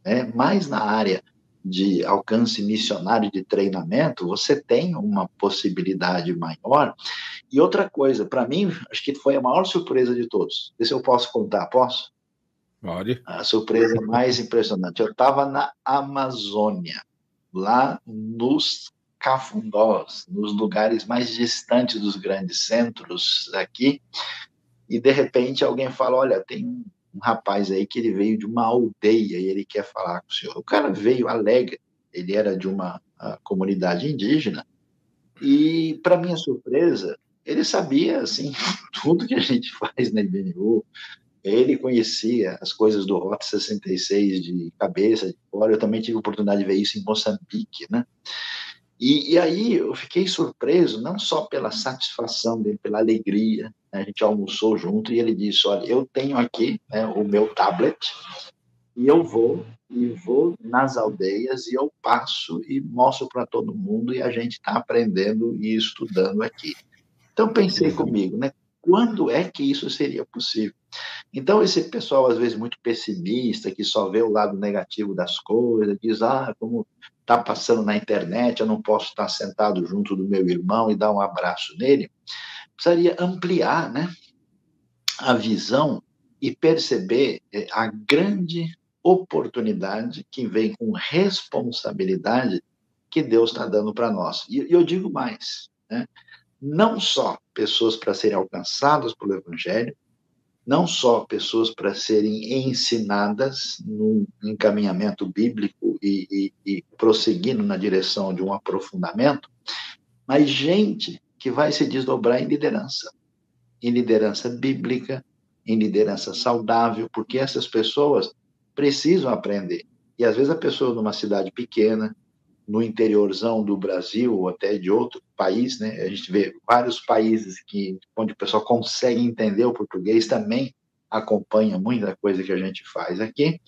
né? mais na área de alcance missionário de treinamento, você tem uma possibilidade maior. E outra coisa, para mim, acho que foi a maior surpresa de todos. Esse eu posso contar, posso? Pode. A surpresa mais impressionante. Eu estava na Amazônia, lá nos cafundós, nos lugares mais distantes dos grandes centros aqui, e de repente alguém fala: Olha, tem um, rapaz aí que ele veio de uma aldeia e ele quer falar com o senhor. O cara veio alegre, ele era de uma comunidade indígena, e, para minha surpresa, ele sabia assim (laughs) tudo que a gente faz na IBNU, ele conhecia as coisas do Rota 66 de cabeça, de fora. Eu também tive a oportunidade de ver isso em Moçambique, né? E, e aí eu fiquei surpreso, não só pela satisfação dele, pela alegria. Né? A gente almoçou junto e ele disse: Olha, eu tenho aqui né, o meu tablet e eu vou e vou nas aldeias e eu passo e mostro para todo mundo e a gente está aprendendo e estudando aqui. Então pensei comigo, né? Quando é que isso seria possível? Então, esse pessoal, às vezes, muito pessimista, que só vê o lado negativo das coisas, diz: ah, como está passando na internet, eu não posso estar sentado junto do meu irmão e dar um abraço nele. Precisaria ampliar né, a visão e perceber eh, a grande oportunidade que vem com responsabilidade que Deus está dando para nós. E eu digo mais, né? Não só pessoas para serem alcançadas pelo Evangelho, não só pessoas para serem ensinadas no encaminhamento bíblico e, e, e prosseguindo na direção de um aprofundamento, mas gente que vai se desdobrar em liderança, em liderança bíblica, em liderança saudável, porque essas pessoas precisam aprender. E às vezes a pessoa numa cidade pequena, no interiorzão do Brasil ou até de outro país, né? A gente vê vários países que onde o pessoal consegue entender o português também acompanha muita coisa que a gente faz aqui.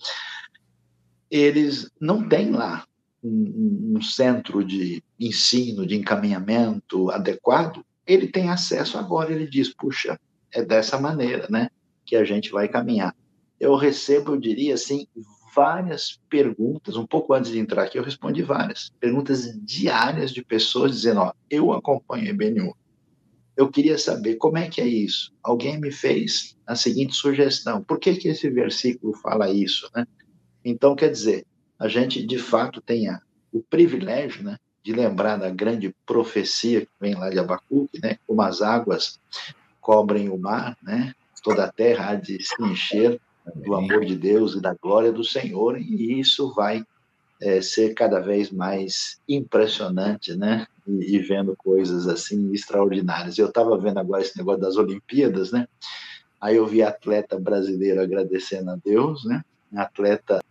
Eles não têm lá um, um centro de ensino, de encaminhamento adequado. Ele tem acesso agora. Ele diz: puxa, é dessa maneira, né? Que a gente vai caminhar. Eu recebo, eu diria assim, várias perguntas, um pouco antes de entrar aqui, eu respondi várias perguntas diárias de pessoas dizendo: Ó, eu acompanho a. Eu queria saber como é que é isso. Alguém me fez a seguinte sugestão: por que, que esse versículo fala isso? Né? Então, quer dizer, a gente de fato tem o privilégio né, de lembrar da grande profecia que vem lá de Abacuque, né, como as águas cobrem o mar, né, toda a terra há de se encher do amor de Deus e da glória do Senhor, e isso vai é, ser cada vez mais impressionante, né? E, e vendo coisas assim extraordinárias. Eu estava vendo agora esse negócio das Olimpíadas, né? Aí eu vi atleta brasileiro agradecendo a Deus, né? Atleta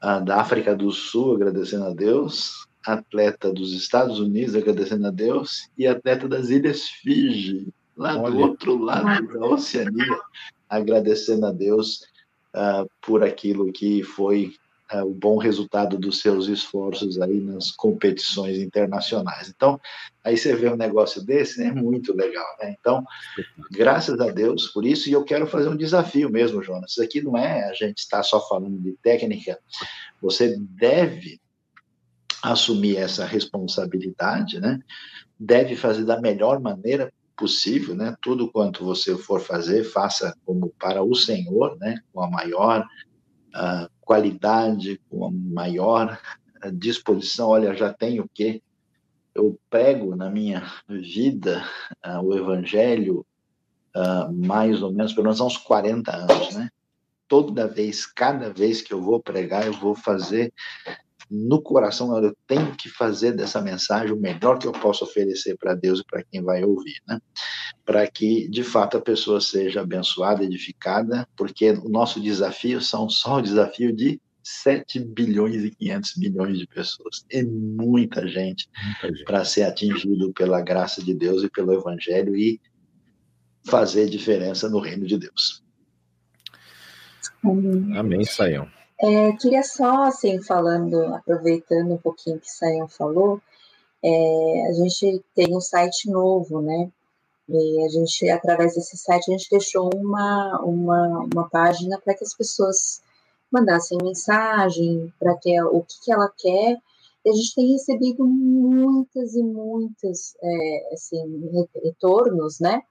ah, da África do Sul agradecendo a Deus, atleta dos Estados Unidos agradecendo a Deus e atleta das Ilhas Fiji, lá Olha. do outro lado da Oceania, agradecendo a Deus uh, por aquilo que foi uh, o bom resultado dos seus esforços aí nas competições internacionais. Então, aí você vê um negócio desse, né? Muito legal, né? Então, graças a Deus por isso, e eu quero fazer um desafio mesmo, Jonas. Isso aqui não é a gente estar só falando de técnica, você deve assumir essa responsabilidade, né? Deve fazer da melhor maneira possível, né? Tudo quanto você for fazer, faça como para o Senhor, né? Com a maior uh, qualidade, com a maior uh, disposição. Olha, já tenho o quê? Eu prego na minha vida uh, o Evangelho mais ou menos, pelo menos há uns 40 anos, né? Toda vez, cada vez que eu vou pregar, eu vou fazer no coração, eu tenho que fazer dessa mensagem o melhor que eu posso oferecer para Deus e para quem vai ouvir, né? Para que, de fato, a pessoa seja abençoada, edificada, porque o nosso desafio são só o desafio de 7 bilhões e 500 milhões de pessoas. É muita gente, gente. para ser atingido pela graça de Deus e pelo Evangelho e fazer diferença no reino de Deus. Amém, Saião. É, queria só, assim, falando, aproveitando um pouquinho que Sayão falou, é, a gente tem um site novo, né? E a gente, através desse site, a gente deixou uma, uma, uma página para que as pessoas mandassem mensagem para que o que, que ela quer. E a gente tem recebido muitas e muitas é, assim, retornos, né?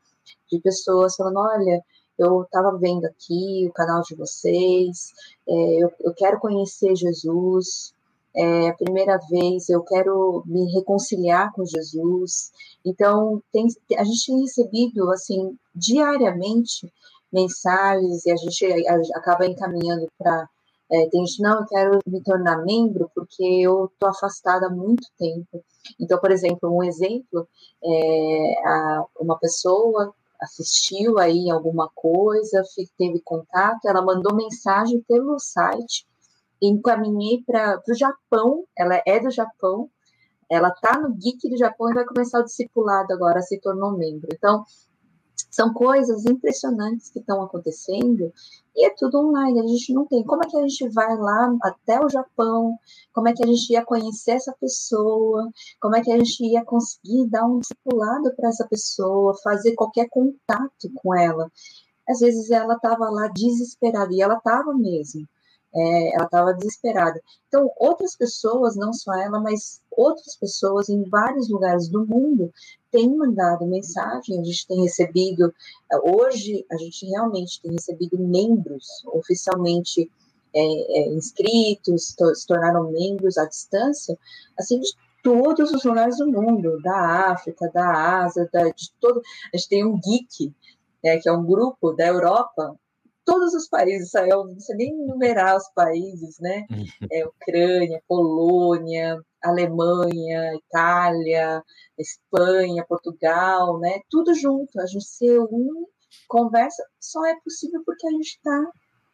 De pessoas falando, olha, eu estava vendo aqui o canal de vocês, é, eu, eu, quero conhecer Jesus, é a primeira vez, eu quero me reconciliar com Jesus. Então, tem, a gente tem recebido, assim, diariamente mensagens e a gente acaba encaminhando para. É, tem gente, não, eu quero me tornar membro porque eu estou afastada há muito tempo. Então, por exemplo, um exemplo, é, a, uma pessoa assistiu aí alguma coisa, teve contato, ela mandou mensagem pelo site, encaminhei para o Japão, ela é do Japão, ela está no Geek do Japão e vai começar o discipulado agora, se tornou membro. Então, são coisas impressionantes que estão acontecendo e é tudo online. A gente não tem. Como é que a gente vai lá até o Japão? Como é que a gente ia conhecer essa pessoa? Como é que a gente ia conseguir dar um discipulado para essa pessoa, fazer qualquer contato com ela? Às vezes ela estava lá desesperada e ela estava mesmo é, ela estava desesperada. Então, outras pessoas, não só ela, mas outras pessoas em vários lugares do mundo têm mandado mensagem, a gente tem recebido, hoje a gente realmente tem recebido membros oficialmente é, é, inscritos, se tornaram membros à distância, assim, de todos os lugares do mundo, da África, da Ásia, da, de todo. A gente tem um geek, é, que é um grupo da Europa, todos os países, eu não sei nem enumerar os países, né? É, Ucrânia, Polônia, Alemanha, Itália, Espanha, Portugal, né? Tudo junto, a gente se une, conversa, só é possível porque a gente está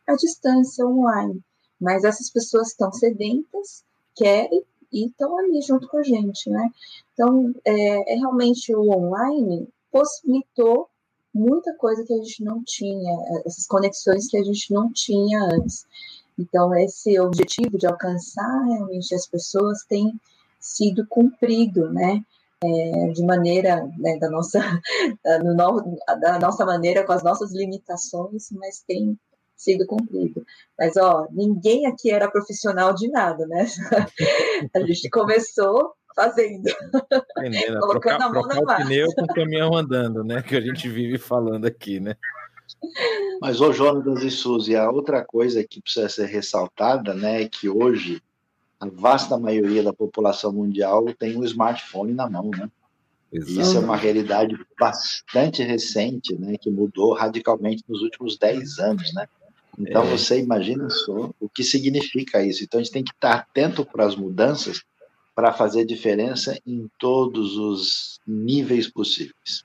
à distância, online. Mas essas pessoas estão sedentas, querem e estão ali junto com a gente, né? Então, é, é realmente o online possibilitou muita coisa que a gente não tinha, essas conexões que a gente não tinha antes. Então, esse objetivo de alcançar realmente as pessoas tem sido cumprido, né? É, de maneira né, da nossa (laughs) no, da nossa maneira com as nossas limitações, mas tem sido cumprido. Mas ó, ninguém aqui era profissional de nada, né? (laughs) A gente começou fazendo. Entendendo, (laughs) Colocando trocar, a mão trocar na massa. o pneu com o caminhão andando, né? Que a gente vive falando aqui, né? Mas, ô Jonas e Suzy, a outra coisa que precisa ser ressaltada, né, é que hoje a vasta maioria da população mundial tem um smartphone na mão, né? Exato. Isso é uma realidade bastante recente, né, que mudou radicalmente nos últimos 10 anos, né? Então é. você imagina só o que significa isso. Então a gente tem que estar atento para as mudanças para fazer diferença em todos os níveis possíveis.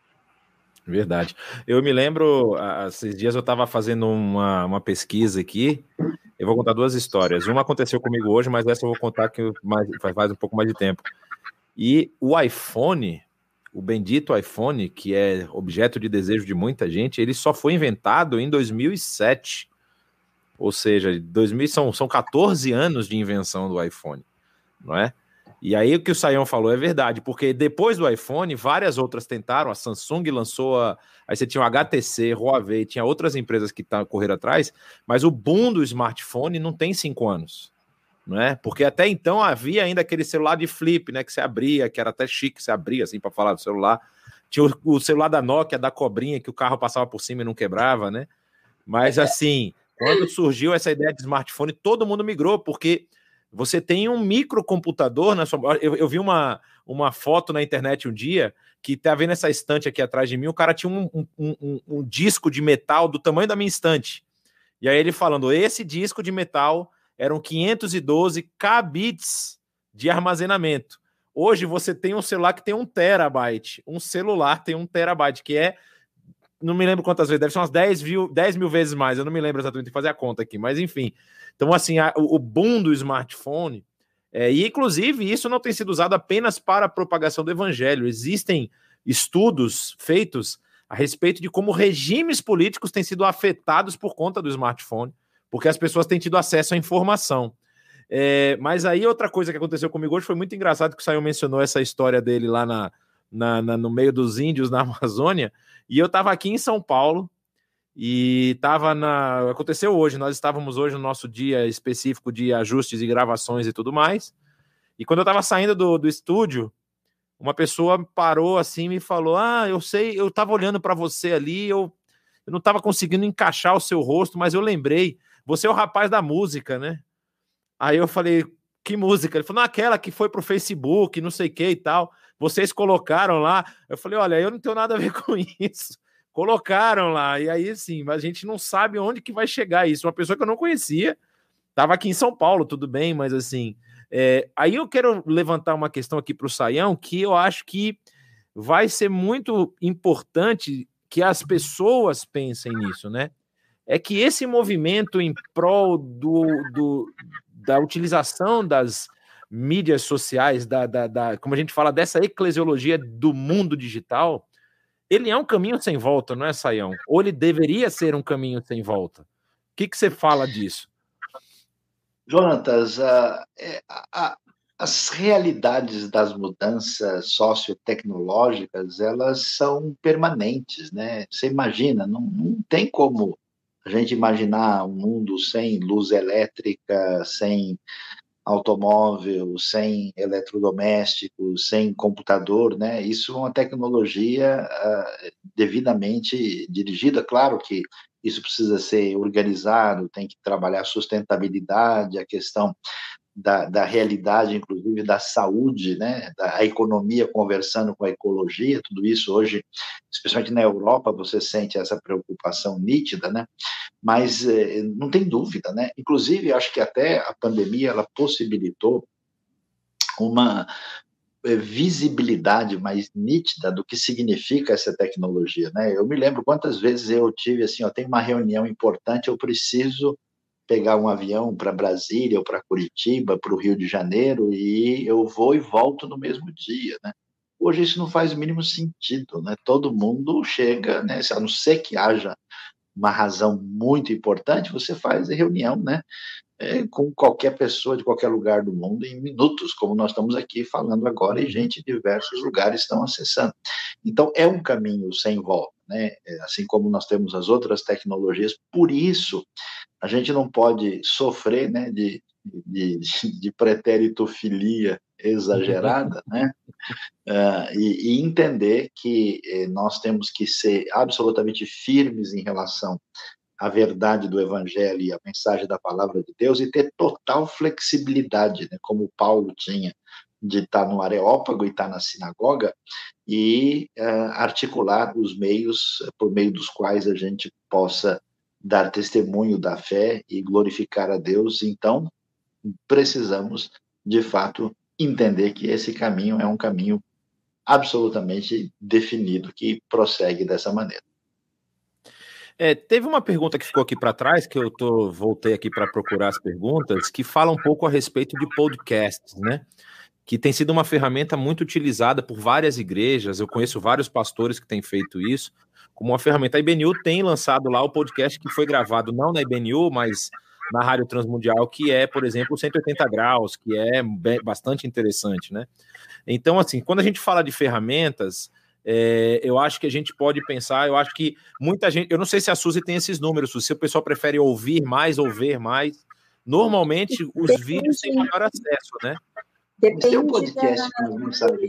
Verdade. Eu me lembro, esses dias eu estava fazendo uma, uma pesquisa aqui. Eu vou contar duas histórias. Uma aconteceu comigo hoje, mas essa eu vou contar que mais, faz um pouco mais de tempo. E o iPhone, o bendito iPhone, que é objeto de desejo de muita gente, ele só foi inventado em 2007. Ou seja, 2000, são, são 14 anos de invenção do iPhone, não é? E aí o que o Sayão falou é verdade, porque depois do iPhone, várias outras tentaram, a Samsung lançou a. Aí você tinha o HTC, Huawei, tinha outras empresas que tá, correram atrás, mas o boom do smartphone não tem cinco anos. Não é? Porque até então havia ainda aquele celular de flip, né? Que você abria, que era até chique, você abria assim para falar do celular. Tinha o, celular da Nokia, da cobrinha, que o carro passava por cima e não quebrava, né? Mas assim, quando surgiu essa ideia de smartphone, todo mundo migrou, porque você tem um microcomputador na sua. Eu, eu vi uma, uma foto na internet um dia que tá vendo essa estante aqui atrás de mim. O cara tinha um, um, um, um disco de metal do tamanho da minha estante. E aí ele falando: esse disco de metal eram 512 kbits de armazenamento. Hoje você tem um celular que tem um terabyte. Um celular tem um terabyte, que é. Não me lembro quantas vezes, deve ser umas 10 mil, 10 mil vezes mais. Eu não me lembro exatamente, fazer a conta aqui, mas enfim. Então, assim, a, o boom do smartphone, é, e inclusive isso não tem sido usado apenas para a propagação do evangelho. Existem estudos feitos a respeito de como regimes políticos têm sido afetados por conta do smartphone, porque as pessoas têm tido acesso à informação. É, mas aí outra coisa que aconteceu comigo hoje foi muito engraçado que o Sayão mencionou essa história dele lá na, na, na, no meio dos índios na (laughs) Amazônia, e eu estava aqui em São Paulo, e estava na. Aconteceu hoje, nós estávamos hoje no nosso dia específico de ajustes e gravações e tudo mais. E quando eu estava saindo do, do estúdio, uma pessoa parou assim e me falou: Ah, eu sei, eu estava olhando para você ali, eu, eu não estava conseguindo encaixar o seu rosto, mas eu lembrei, você é o rapaz da música, né? Aí eu falei, que música? Ele falou, aquela que foi pro Facebook, não sei o que e tal. Vocês colocaram lá. Eu falei, olha, eu não tenho nada a ver (laughs) com isso. Colocaram lá. E aí, sim, a gente não sabe onde que vai chegar isso. Uma pessoa que eu não conhecia, estava aqui em São Paulo, tudo bem, mas assim. É... aí eu quero levantar uma questão aqui para o Saião que eu acho que vai ser muito importante que as pessoas pensem nisso, né? É que esse movimento em prol do, do da utilização das mídias sociais, da, da, da, como a gente fala, dessa eclesiologia do mundo digital, ele é um caminho sem volta, não é, Saião? Ou ele deveria ser um caminho sem volta? O que, que você fala disso? Jonatas, a, é, a, as realidades das mudanças sociotecnológicas, elas são permanentes, né? Você imagina, não, não tem como a gente imaginar um mundo sem luz elétrica, sem automóvel, sem eletrodomésticos, sem computador, né? Isso é uma tecnologia uh, devidamente dirigida. Claro que isso precisa ser organizado, tem que trabalhar sustentabilidade, a questão da, da realidade, inclusive da saúde, né, da economia conversando com a ecologia, tudo isso hoje, especialmente na Europa, você sente essa preocupação nítida, né? Mas eh, não tem dúvida, né? Inclusive, acho que até a pandemia ela possibilitou uma eh, visibilidade mais nítida do que significa essa tecnologia, né? Eu me lembro quantas vezes eu tive assim, ó, tem uma reunião importante, eu preciso pegar um avião para Brasília ou para Curitiba, para o Rio de Janeiro, e eu vou e volto no mesmo dia, né? Hoje isso não faz o mínimo sentido, né? Todo mundo chega, né? A não ser que haja uma razão muito importante, você faz a reunião, né? É, com qualquer pessoa de qualquer lugar do mundo em minutos, como nós estamos aqui falando agora, e gente de diversos lugares estão acessando. Então, é um caminho sem volta, né? É, assim como nós temos as outras tecnologias, por isso a gente não pode sofrer né, de, de, de pretéritofilia exagerada, (laughs) né? Uh, e, e, entender que eh, nós temos que ser absolutamente firmes em relação à verdade do Evangelho e à mensagem da palavra de Deus e ter total flexibilidade, né, como Paulo tinha, de estar no Areópago e estar na sinagoga e uh, articular os meios por meio dos quais a gente possa dar testemunho da fé e glorificar a Deus, então precisamos, de fato, entender que esse caminho é um caminho absolutamente definido que prossegue dessa maneira. É, teve uma pergunta que ficou aqui para trás, que eu tô, voltei aqui para procurar as perguntas, que fala um pouco a respeito de podcasts, né? Que tem sido uma ferramenta muito utilizada por várias igrejas. Eu conheço vários pastores que têm feito isso como uma ferramenta. A IBNU tem lançado lá o podcast que foi gravado não na IBNU, mas na Rádio Transmundial, que é, por exemplo, 180 graus, que é bastante interessante, né? Então, assim, quando a gente fala de ferramentas, é, eu acho que a gente pode pensar, eu acho que muita gente, eu não sei se a Suzy tem esses números, se o pessoal prefere ouvir mais ou ver mais. Normalmente, os Depende. vídeos têm maior acesso, né? Depende. um podcast da... que não sabe.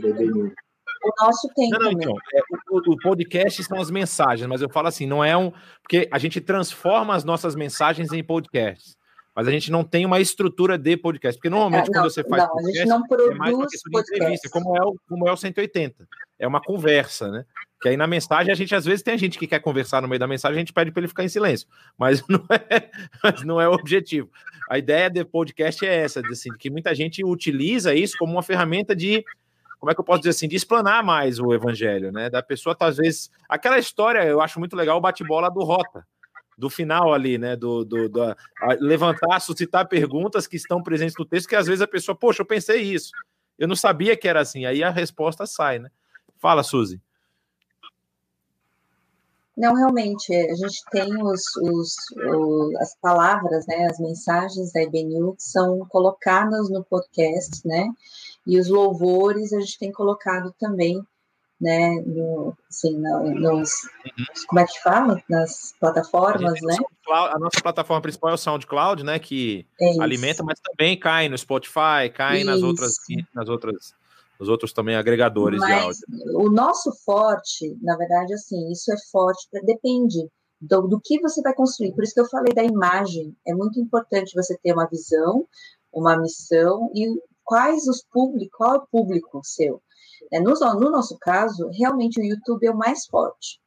O nosso tem não, não, Então, é, o, o, podcast são as mensagens, mas eu falo assim, não é um... Porque a gente transforma as nossas mensagens em podcasts. Mas a gente não tem uma estrutura de podcast. Porque normalmente, é, não, quando você faz não, podcast, a gente não produz é mais uma questão de entrevista, como é, o, como é o 180. É uma conversa, né? Que aí na mensagem, a gente às vezes tem gente que quer conversar no meio da mensagem, a gente pede para ele ficar em silêncio. Mas (laughs) não é, mas não é o objetivo. A ideia do podcast é essa, assim, que muita gente utiliza isso como uma ferramenta de como é que eu posso dizer assim, de explanar mais o evangelho, né? Da pessoa, tá, às vezes. Aquela história, eu acho muito legal o bate-bola do Rota, do final ali, né? Do, do, do levantar, suscitar perguntas que estão presentes no texto, que às vezes a pessoa, poxa, eu pensei isso. Eu não sabia que era assim. Aí a resposta sai, né? Fala, Suzy. Não, realmente, a gente tem os, os, os, as palavras, né, as mensagens da IBNU que são colocadas no podcast, né, e os louvores a gente tem colocado também, né, no, assim, nos, uhum. como é que fala? Nas plataformas, né? A nossa plataforma principal é o SoundCloud, né, que é alimenta, mas também cai no Spotify, cai nas outras, nas outras, nos outros também agregadores mas de áudio. O nosso forte, na verdade, assim, isso é forte, depende do, do que você vai construir. Por isso que eu falei da imagem. É muito importante você ter uma visão, uma missão e quais os públicos, qual é o público seu. É, no, no, nosso caso, realmente o YouTube é o mais forte.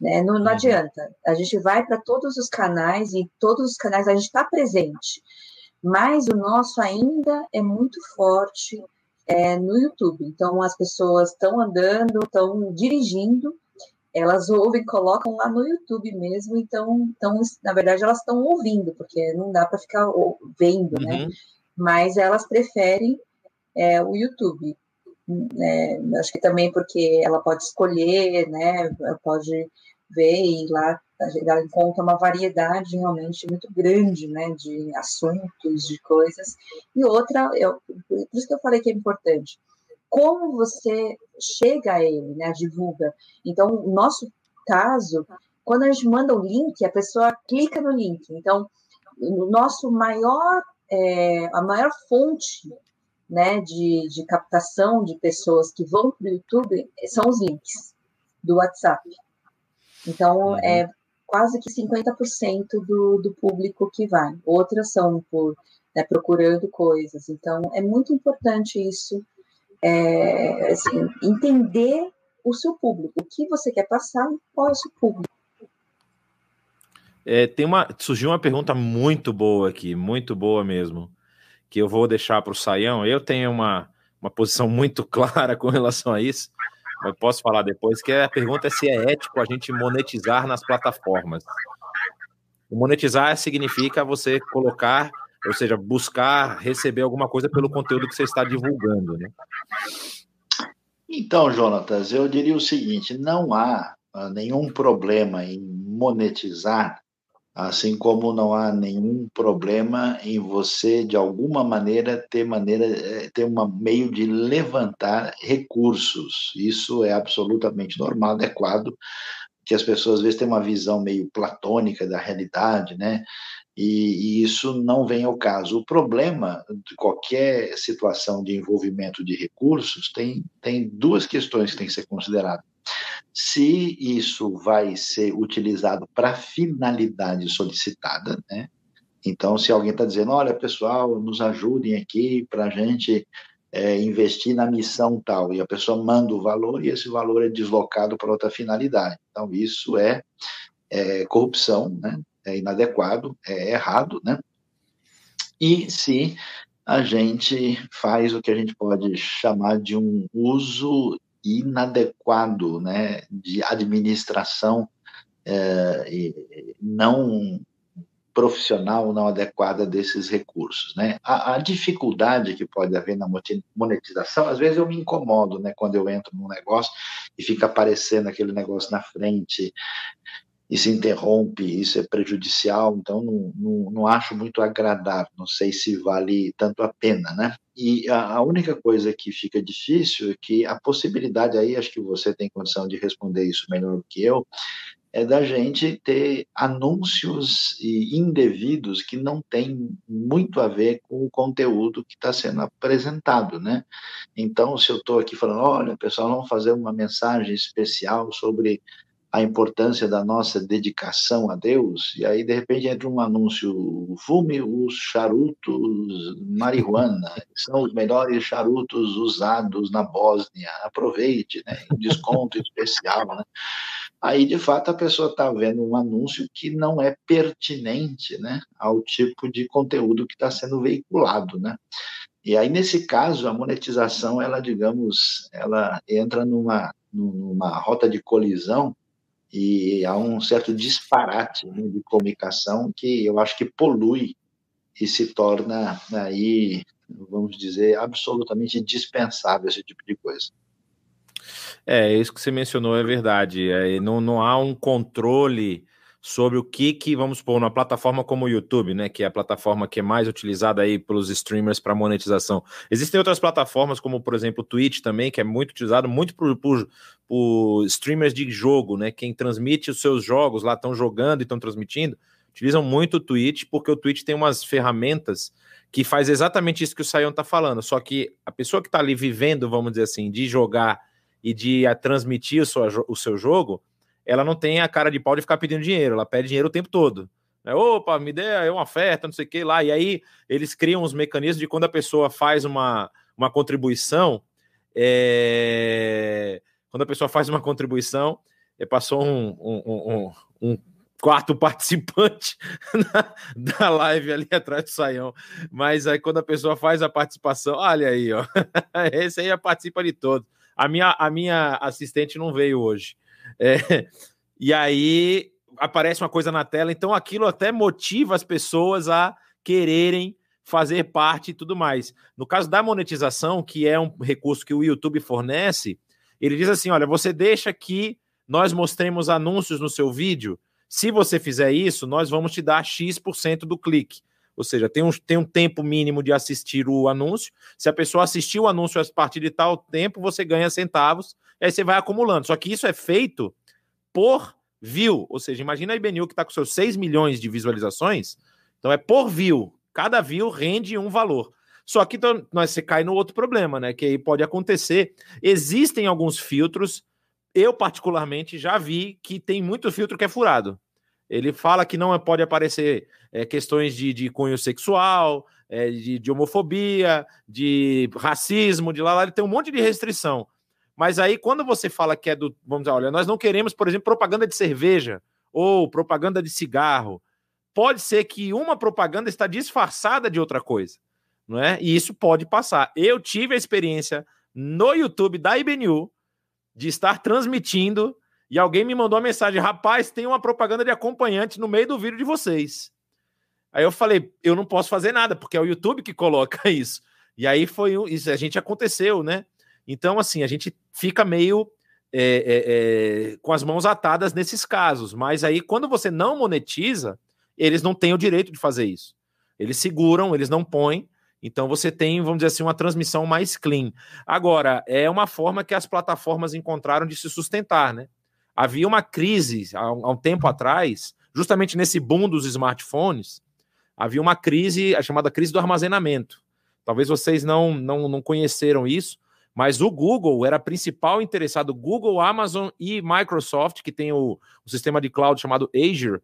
Né? Não, não uhum. adianta. A gente vai para todos os canais e todos os canais a gente está presente. Mas o nosso ainda é muito forte é, no YouTube. Então as pessoas estão andando, estão dirigindo, elas ouvem, colocam lá no YouTube mesmo, então, então na verdade, elas estão ouvindo, porque não dá para ficar vendo, né? uhum. né? Mas elas preferem é, o YouTube. Né? Acho que também porque ela pode escolher, né? Pode ver e lá ela encontra uma variedade realmente muito grande, né, de assuntos, de coisas. E outra, eu, por isso que eu falei que é importante, como você chega a ele, né, divulga. Então, no nosso caso, quando a gente manda o link, a pessoa clica no link. Então, o nosso maior, é, a maior fonte né, de, de captação de pessoas que vão para o YouTube são os links do WhatsApp. Então, uhum. é quase que 50% do, do público que vai. Outras são por né, procurando coisas. Então, é muito importante isso é, assim, entender o seu público, o que você quer passar, qual é o seu público. É, tem uma, surgiu uma pergunta muito boa aqui, muito boa mesmo, que eu vou deixar para o Saião. Eu tenho uma, uma posição muito (laughs) clara com relação a isso, mas posso falar depois, que a pergunta é se é ético a gente monetizar nas plataformas. monetizar significa você colocar ou seja, buscar receber alguma coisa pelo conteúdo que você está divulgando, né? Então, Jonatas, eu diria o seguinte: não há ah, nenhum problema em monetizar, assim como não há nenhum problema em você, de alguma maneira, ter maneira, eh, ter um meio de levantar recursos. Isso é absolutamente normal, adequado, que as pessoas às vezes têm uma visão meio platônica da realidade, né? E, e, isso não vem ao caso. O problema de qualquer situação de envolvimento de recursos tem, tem duas questões que têm que ser consideradas. Se isso vai ser utilizado para finalidade solicitada, né? Então, se alguém está dizendo, olha, pessoal, nos ajudem aqui para a gente é, investir na missão tal, e a pessoa manda o valor e esse valor é deslocado para outra finalidade. Então, isso é, é corrupção, né? é inadequado, é errado, né? E se a gente faz o que a gente pode chamar de um uso inadequado, né, de administração é, não profissional, não adequada desses recursos, né? A, a, dificuldade que pode haver na monetização, às vezes eu me incomodo, né, quando eu entro num negócio e fica aparecendo aquele negócio na frente, e se interrompe, isso é prejudicial, então não, não, não, acho muito agradável, não sei se vale tanto a pena, né? E a, a, única coisa que fica difícil é que a possibilidade aí, acho que você tem condição de responder isso melhor do que eu, é da gente ter anúncios indevidos que não tem muito a ver com o conteúdo que está sendo apresentado, né? Então, se eu estou aqui falando, olha, pessoal, vamos fazer uma mensagem especial sobre a importância da nossa dedicação a Deus, e aí de repente entra um anúncio: fume os charutos marihuana, (laughs) são os melhores charutos usados na Bósnia, aproveite, né? Um desconto especial, né? Aí de fato a pessoa está vendo um anúncio que não é pertinente, né, ao tipo de conteúdo que está sendo veiculado, né? E aí nesse caso a monetização, ela digamos, ela entra numa numa rota de colisão e há um certo disparate né, de comunicação que eu acho que polui e se torna aí, vamos dizer, absolutamente dispensável esse tipo de coisa. É, isso que você mencionou é verdade. É, não, não há um controle sobre o que que, vamos supor, numa plataforma como o YouTube, né, que é a plataforma que é mais utilizada aí pelos streamers para monetização. Existem outras plataformas, como por exemplo o Twitch também, que é muito utilizado muito por, por, por streamers de jogo, né, quem transmite os seus jogos lá, estão jogando e estão transmitindo, utilizam muito o Twitch, porque o Twitch tem umas ferramentas que faz exatamente isso que o Saião está falando, só que a pessoa que está ali vivendo, vamos dizer assim, de jogar e de a, transmitir o seu, o seu jogo, ela não tem a cara de pau de ficar pedindo dinheiro, ela pede dinheiro o tempo todo. É, Opa, me dê uma oferta, não sei o que lá. E aí eles criam os mecanismos de quando a pessoa faz uma, uma contribuição, é... quando a pessoa faz uma contribuição, é, passou um, um, um, um quarto (laughs) participante na, da live ali atrás do Saião. Mas aí quando a pessoa faz a participação, olha aí, ó. (laughs) Esse aí participa de todo. A minha, a minha assistente não veio hoje. É, e aí aparece uma coisa na tela, então aquilo até motiva as pessoas a quererem fazer parte e tudo mais. No caso da monetização, que é um recurso que o YouTube fornece, ele diz assim: olha, você deixa que nós mostremos anúncios no seu vídeo. Se você fizer isso, nós vamos te dar X% do clique. Ou seja, tem um, tem um tempo mínimo de assistir o anúncio. Se a pessoa assistiu o anúncio a partir de tal tempo, você ganha centavos, aí você vai acumulando. Só que isso é feito por view. Ou seja, imagina a IBNU que está com seus 6 milhões de visualizações. Então é por view. Cada view rende um valor. Só que então, nós, você cai no outro problema, né? Que aí pode acontecer. Existem alguns filtros. Eu, particularmente, já vi que tem muito filtro que é furado. Ele fala que não pode aparecer é, questões de, de cunho sexual, é, de, de, homofobia, de racismo, de lá, lá. Ele tem um monte de restrição. Mas aí, quando você fala que é do. Vamos dizer, olha, nós não queremos, por exemplo, propaganda de cerveja ou propaganda de cigarro. Pode ser que uma propaganda está disfarçada de outra coisa, não é? E isso pode passar. Eu tive a experiência no YouTube da IBNU de estar transmitindo e alguém me mandou uma mensagem: rapaz, tem uma propaganda de acompanhante no meio do vídeo de vocês. Aí eu falei: eu não posso fazer nada, porque é o YouTube que coloca (laughs) isso. E aí foi isso, a gente aconteceu, né? Então, assim, a gente fica meio é, é, é, com as mãos atadas nesses casos. Mas aí, quando você não monetiza, eles não têm o direito de fazer isso. Eles seguram, eles não põem. Então você tem, vamos dizer assim, uma transmissão mais clean. Agora, é uma forma que as plataformas encontraram de se sustentar, né? Havia uma crise há um tempo atrás, justamente nesse boom dos smartphones, havia uma crise, a chamada crise do armazenamento. Talvez vocês não, não, não conheceram isso, mas o Google era principal interessado, Google, Amazon e Microsoft, que tem o, o sistema de cloud chamado Azure,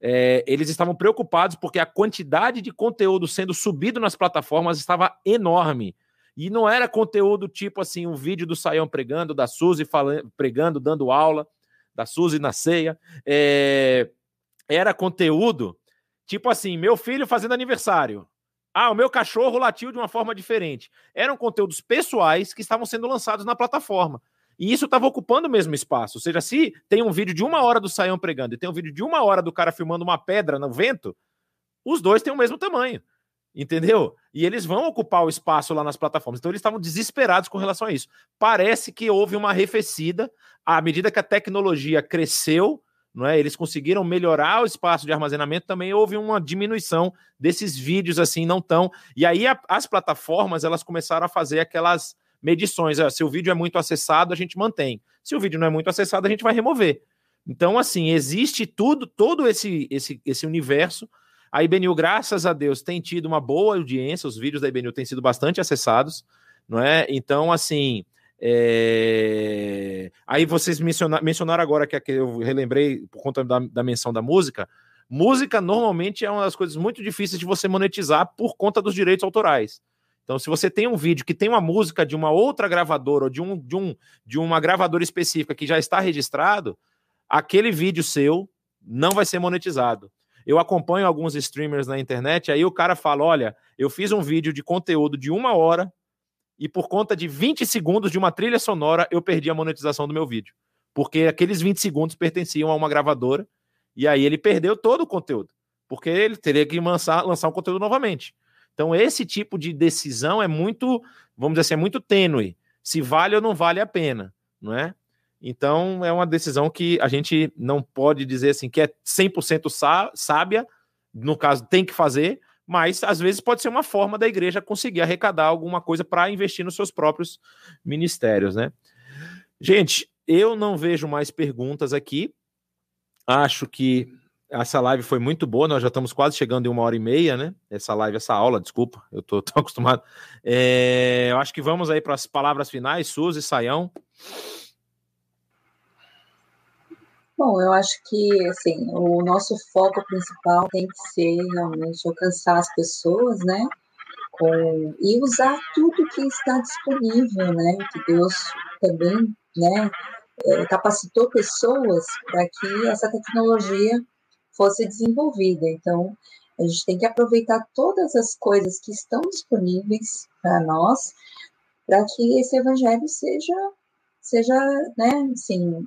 é, eles estavam preocupados porque a quantidade de conteúdo sendo subido nas plataformas estava enorme. E não era conteúdo tipo assim, um vídeo do Saião pregando, da Suzy falando, pregando, dando aula, da Suzy na ceia. É, era conteúdo tipo assim, meu filho fazendo aniversário. Ah, o meu cachorro latiu de uma forma diferente. Eram conteúdos pessoais que estavam sendo lançados na plataforma. E isso estava ocupando o mesmo espaço. Ou seja, se tem um vídeo de uma hora do Saião pregando e tem um vídeo de uma hora do cara filmando uma pedra no vento, os dois têm o mesmo tamanho. Entendeu? E eles vão ocupar o espaço lá nas plataformas. Então eles estavam desesperados com relação a isso. Parece que houve uma arrefecida à medida que a tecnologia cresceu não é? Eles conseguiram melhorar o espaço de armazenamento, também houve uma diminuição desses vídeos assim não tão. E aí a, as plataformas elas começaram a fazer aquelas medições. Ó, se o vídeo é muito acessado, a gente mantém. Se o vídeo não é muito acessado, a gente vai remover. Então, assim, existe tudo, todo esse, esse, esse universo. A IBNU, graças a Deus, tem tido uma boa audiência, os vídeos da IBNU têm sido bastante acessados, não é? Então, assim, é... Aí vocês mencionaram, mencionaram agora que, que eu relembrei por conta da, da menção da música. Música normalmente é uma das coisas muito difíceis de você monetizar por conta dos direitos autorais. Então, se você tem um vídeo que tem uma música de uma outra gravadora ou de, um, de, um, de uma gravadora específica que já está registrado, aquele vídeo seu não vai ser monetizado. Eu acompanho alguns streamers na internet, aí o cara fala: olha, eu fiz um vídeo de conteúdo de uma hora e por conta de 20 segundos de uma trilha sonora, eu perdi a monetização do meu vídeo. Porque aqueles 20 segundos pertenciam a uma gravadora, e aí ele perdeu todo o conteúdo. Porque ele teria que lançar, lançar um conteúdo novamente. Então, esse tipo de decisão é muito, vamos dizer assim, é muito tênue. Se vale ou não vale a pena, não é? Então, é uma decisão que a gente não pode dizer assim que é 100% sábia, no caso, tem que fazer, mas às vezes pode ser uma forma da igreja conseguir arrecadar alguma coisa para investir nos seus próprios ministérios, né? Gente, eu não vejo mais perguntas aqui. Acho que essa live foi muito boa. Nós já estamos quase chegando em uma hora e meia, né? Essa live, essa aula, desculpa, eu estou (laughs) tão acostumado. É, eu acho que vamos aí para as palavras finais, Suzy, Saião. Bom, eu acho que assim, o nosso foco principal tem que ser realmente alcançar as pessoas, né? Com, e usar tudo que está disponível, né? Que Deus também, né? É, capacitou pessoas para que essa tecnologia fosse desenvolvida. Então, a gente tem que aproveitar todas as coisas que estão disponíveis para nós, para que esse evangelho seja, seja, né, assim,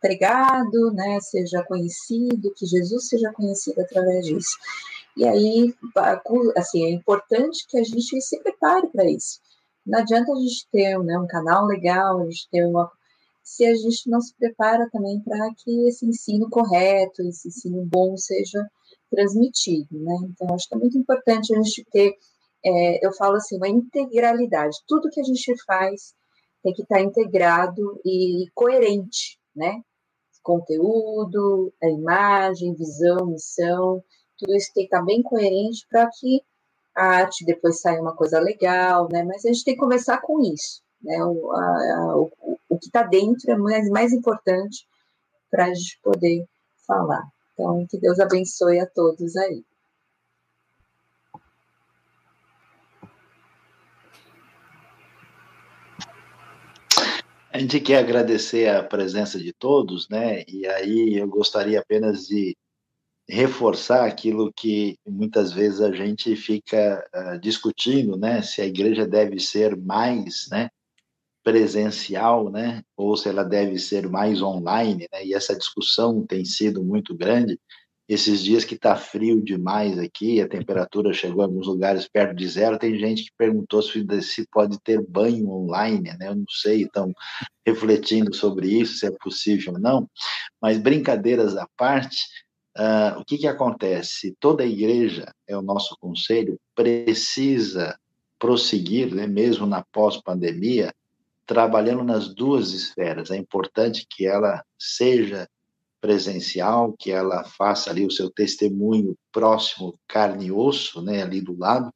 pregado, né, seja conhecido, que Jesus seja conhecido através disso. E aí, assim, é importante que a gente se prepare para isso. Não adianta a gente ter né, um canal legal, a gente ter uma. Se a gente não se prepara também para que esse ensino correto, esse ensino bom seja transmitido, né? Então, acho que é muito importante a gente ter, é, eu falo assim, uma integralidade. Tudo que a gente faz tem que estar integrado e coerente, né? Conteúdo, a imagem, visão, missão, tudo isso tem que estar bem coerente para que a arte depois saia uma coisa legal, né? Mas a gente tem que começar com isso, né? O, a, o, o que está dentro é mais, mais importante para a gente poder falar. Então, que Deus abençoe a todos aí. A gente quer agradecer a presença de todos, né? E aí eu gostaria apenas de reforçar aquilo que muitas vezes a gente fica uh, discutindo, né? Se a igreja deve ser mais, né? presencial, né, ou se ela deve ser mais online, né, e essa discussão tem sido muito grande. Esses dias que está frio demais aqui, a temperatura chegou em alguns lugares perto de zero, tem gente que perguntou se, se pode ter banho online, né, eu não sei, estão refletindo sobre isso, se é possível ou não, mas brincadeiras à parte, uh, o que, que acontece? Toda igreja, é o nosso conselho, precisa prosseguir, né, mesmo na pós-pandemia, trabalhando nas duas esferas. É importante que ela seja presencial, que ela faça ali o seu testemunho próximo, carne e osso, né, ali do lado,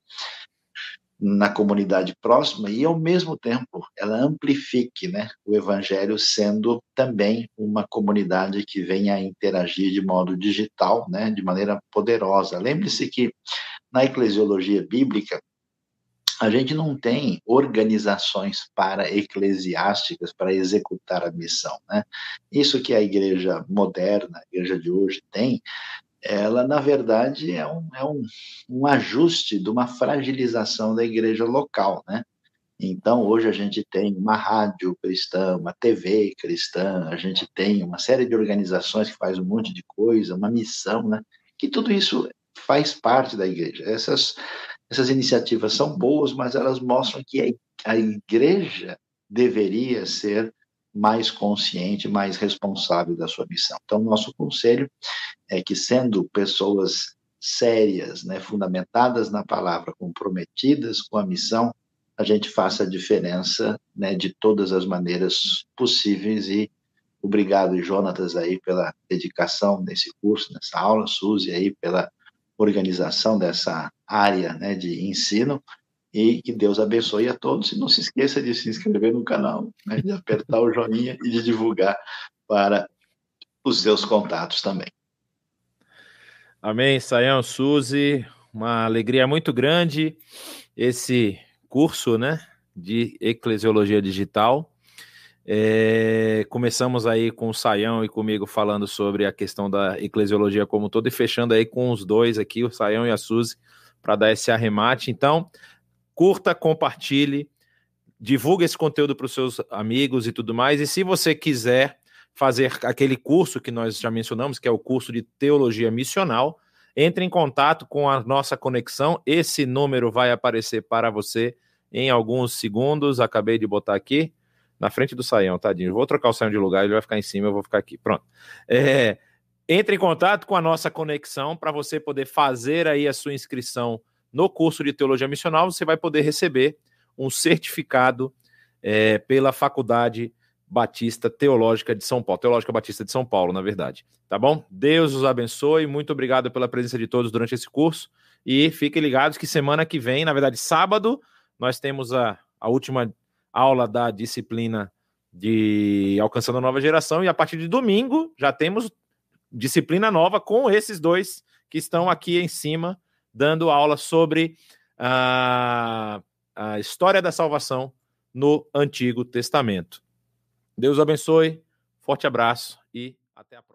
na comunidade próxima, e ao mesmo tempo ela amplifique né, o evangelho, sendo também uma comunidade que venha a interagir de modo digital, né, de maneira poderosa. Lembre-se que na eclesiologia bíblica, a gente não tem organizações para eclesiásticas para executar a missão, né? Isso que a igreja moderna, a igreja de hoje tem, ela na verdade é um, é um, um ajuste de uma fragilização da igreja local, né? Então, hoje a gente tem uma rádio cristã, uma TV cristã, a gente tem uma série de organizações que faz um monte de coisa, uma missão, né? Que tudo isso faz parte da igreja. Essas essas iniciativas são boas, mas elas mostram que a igreja deveria ser mais consciente, mais responsável da sua missão. Então, nosso conselho é que, sendo pessoas sérias, né, fundamentadas na palavra, comprometidas com a missão, a gente faça a diferença né, de todas as maneiras possíveis e obrigado, Jonatas, aí pela dedicação nesse curso, nessa aula, Suzy aí pela organização dessa área né, de ensino e que Deus abençoe a todos e não se esqueça de se inscrever no canal, né, de apertar o joinha e de divulgar para os seus contatos também. Amém, Sayão, Suzy, uma alegria muito grande esse curso, né, de eclesiologia digital. É, começamos aí com o Saião e comigo falando sobre a questão da eclesiologia como todo e fechando aí com os dois aqui, o Saião e a Suzy, para dar esse arremate. Então, curta, compartilhe, divulgue esse conteúdo para os seus amigos e tudo mais. E se você quiser fazer aquele curso que nós já mencionamos, que é o curso de teologia missional, entre em contato com a nossa conexão. Esse número vai aparecer para você em alguns segundos. Acabei de botar aqui na frente do Saião, tadinho. Vou trocar o Saião de lugar, ele vai ficar em cima, eu vou ficar aqui. Pronto. É, entre em contato com a nossa conexão para você poder fazer aí a sua inscrição no curso de Teologia Missional. Você vai poder receber um certificado é, pela Faculdade Batista Teológica de São Paulo, Teológica Batista de São Paulo, na verdade. Tá bom? Deus os abençoe. Muito obrigado pela presença de todos durante esse curso. E fiquem ligados que semana que vem, na verdade, sábado, nós temos a, a última aula da disciplina de Alcançando a Nova Geração. E a partir de domingo já temos disciplina nova com esses dois que estão aqui em cima, dando aula sobre a, a história da salvação no Antigo Testamento. Deus abençoe, forte abraço e até a próxima.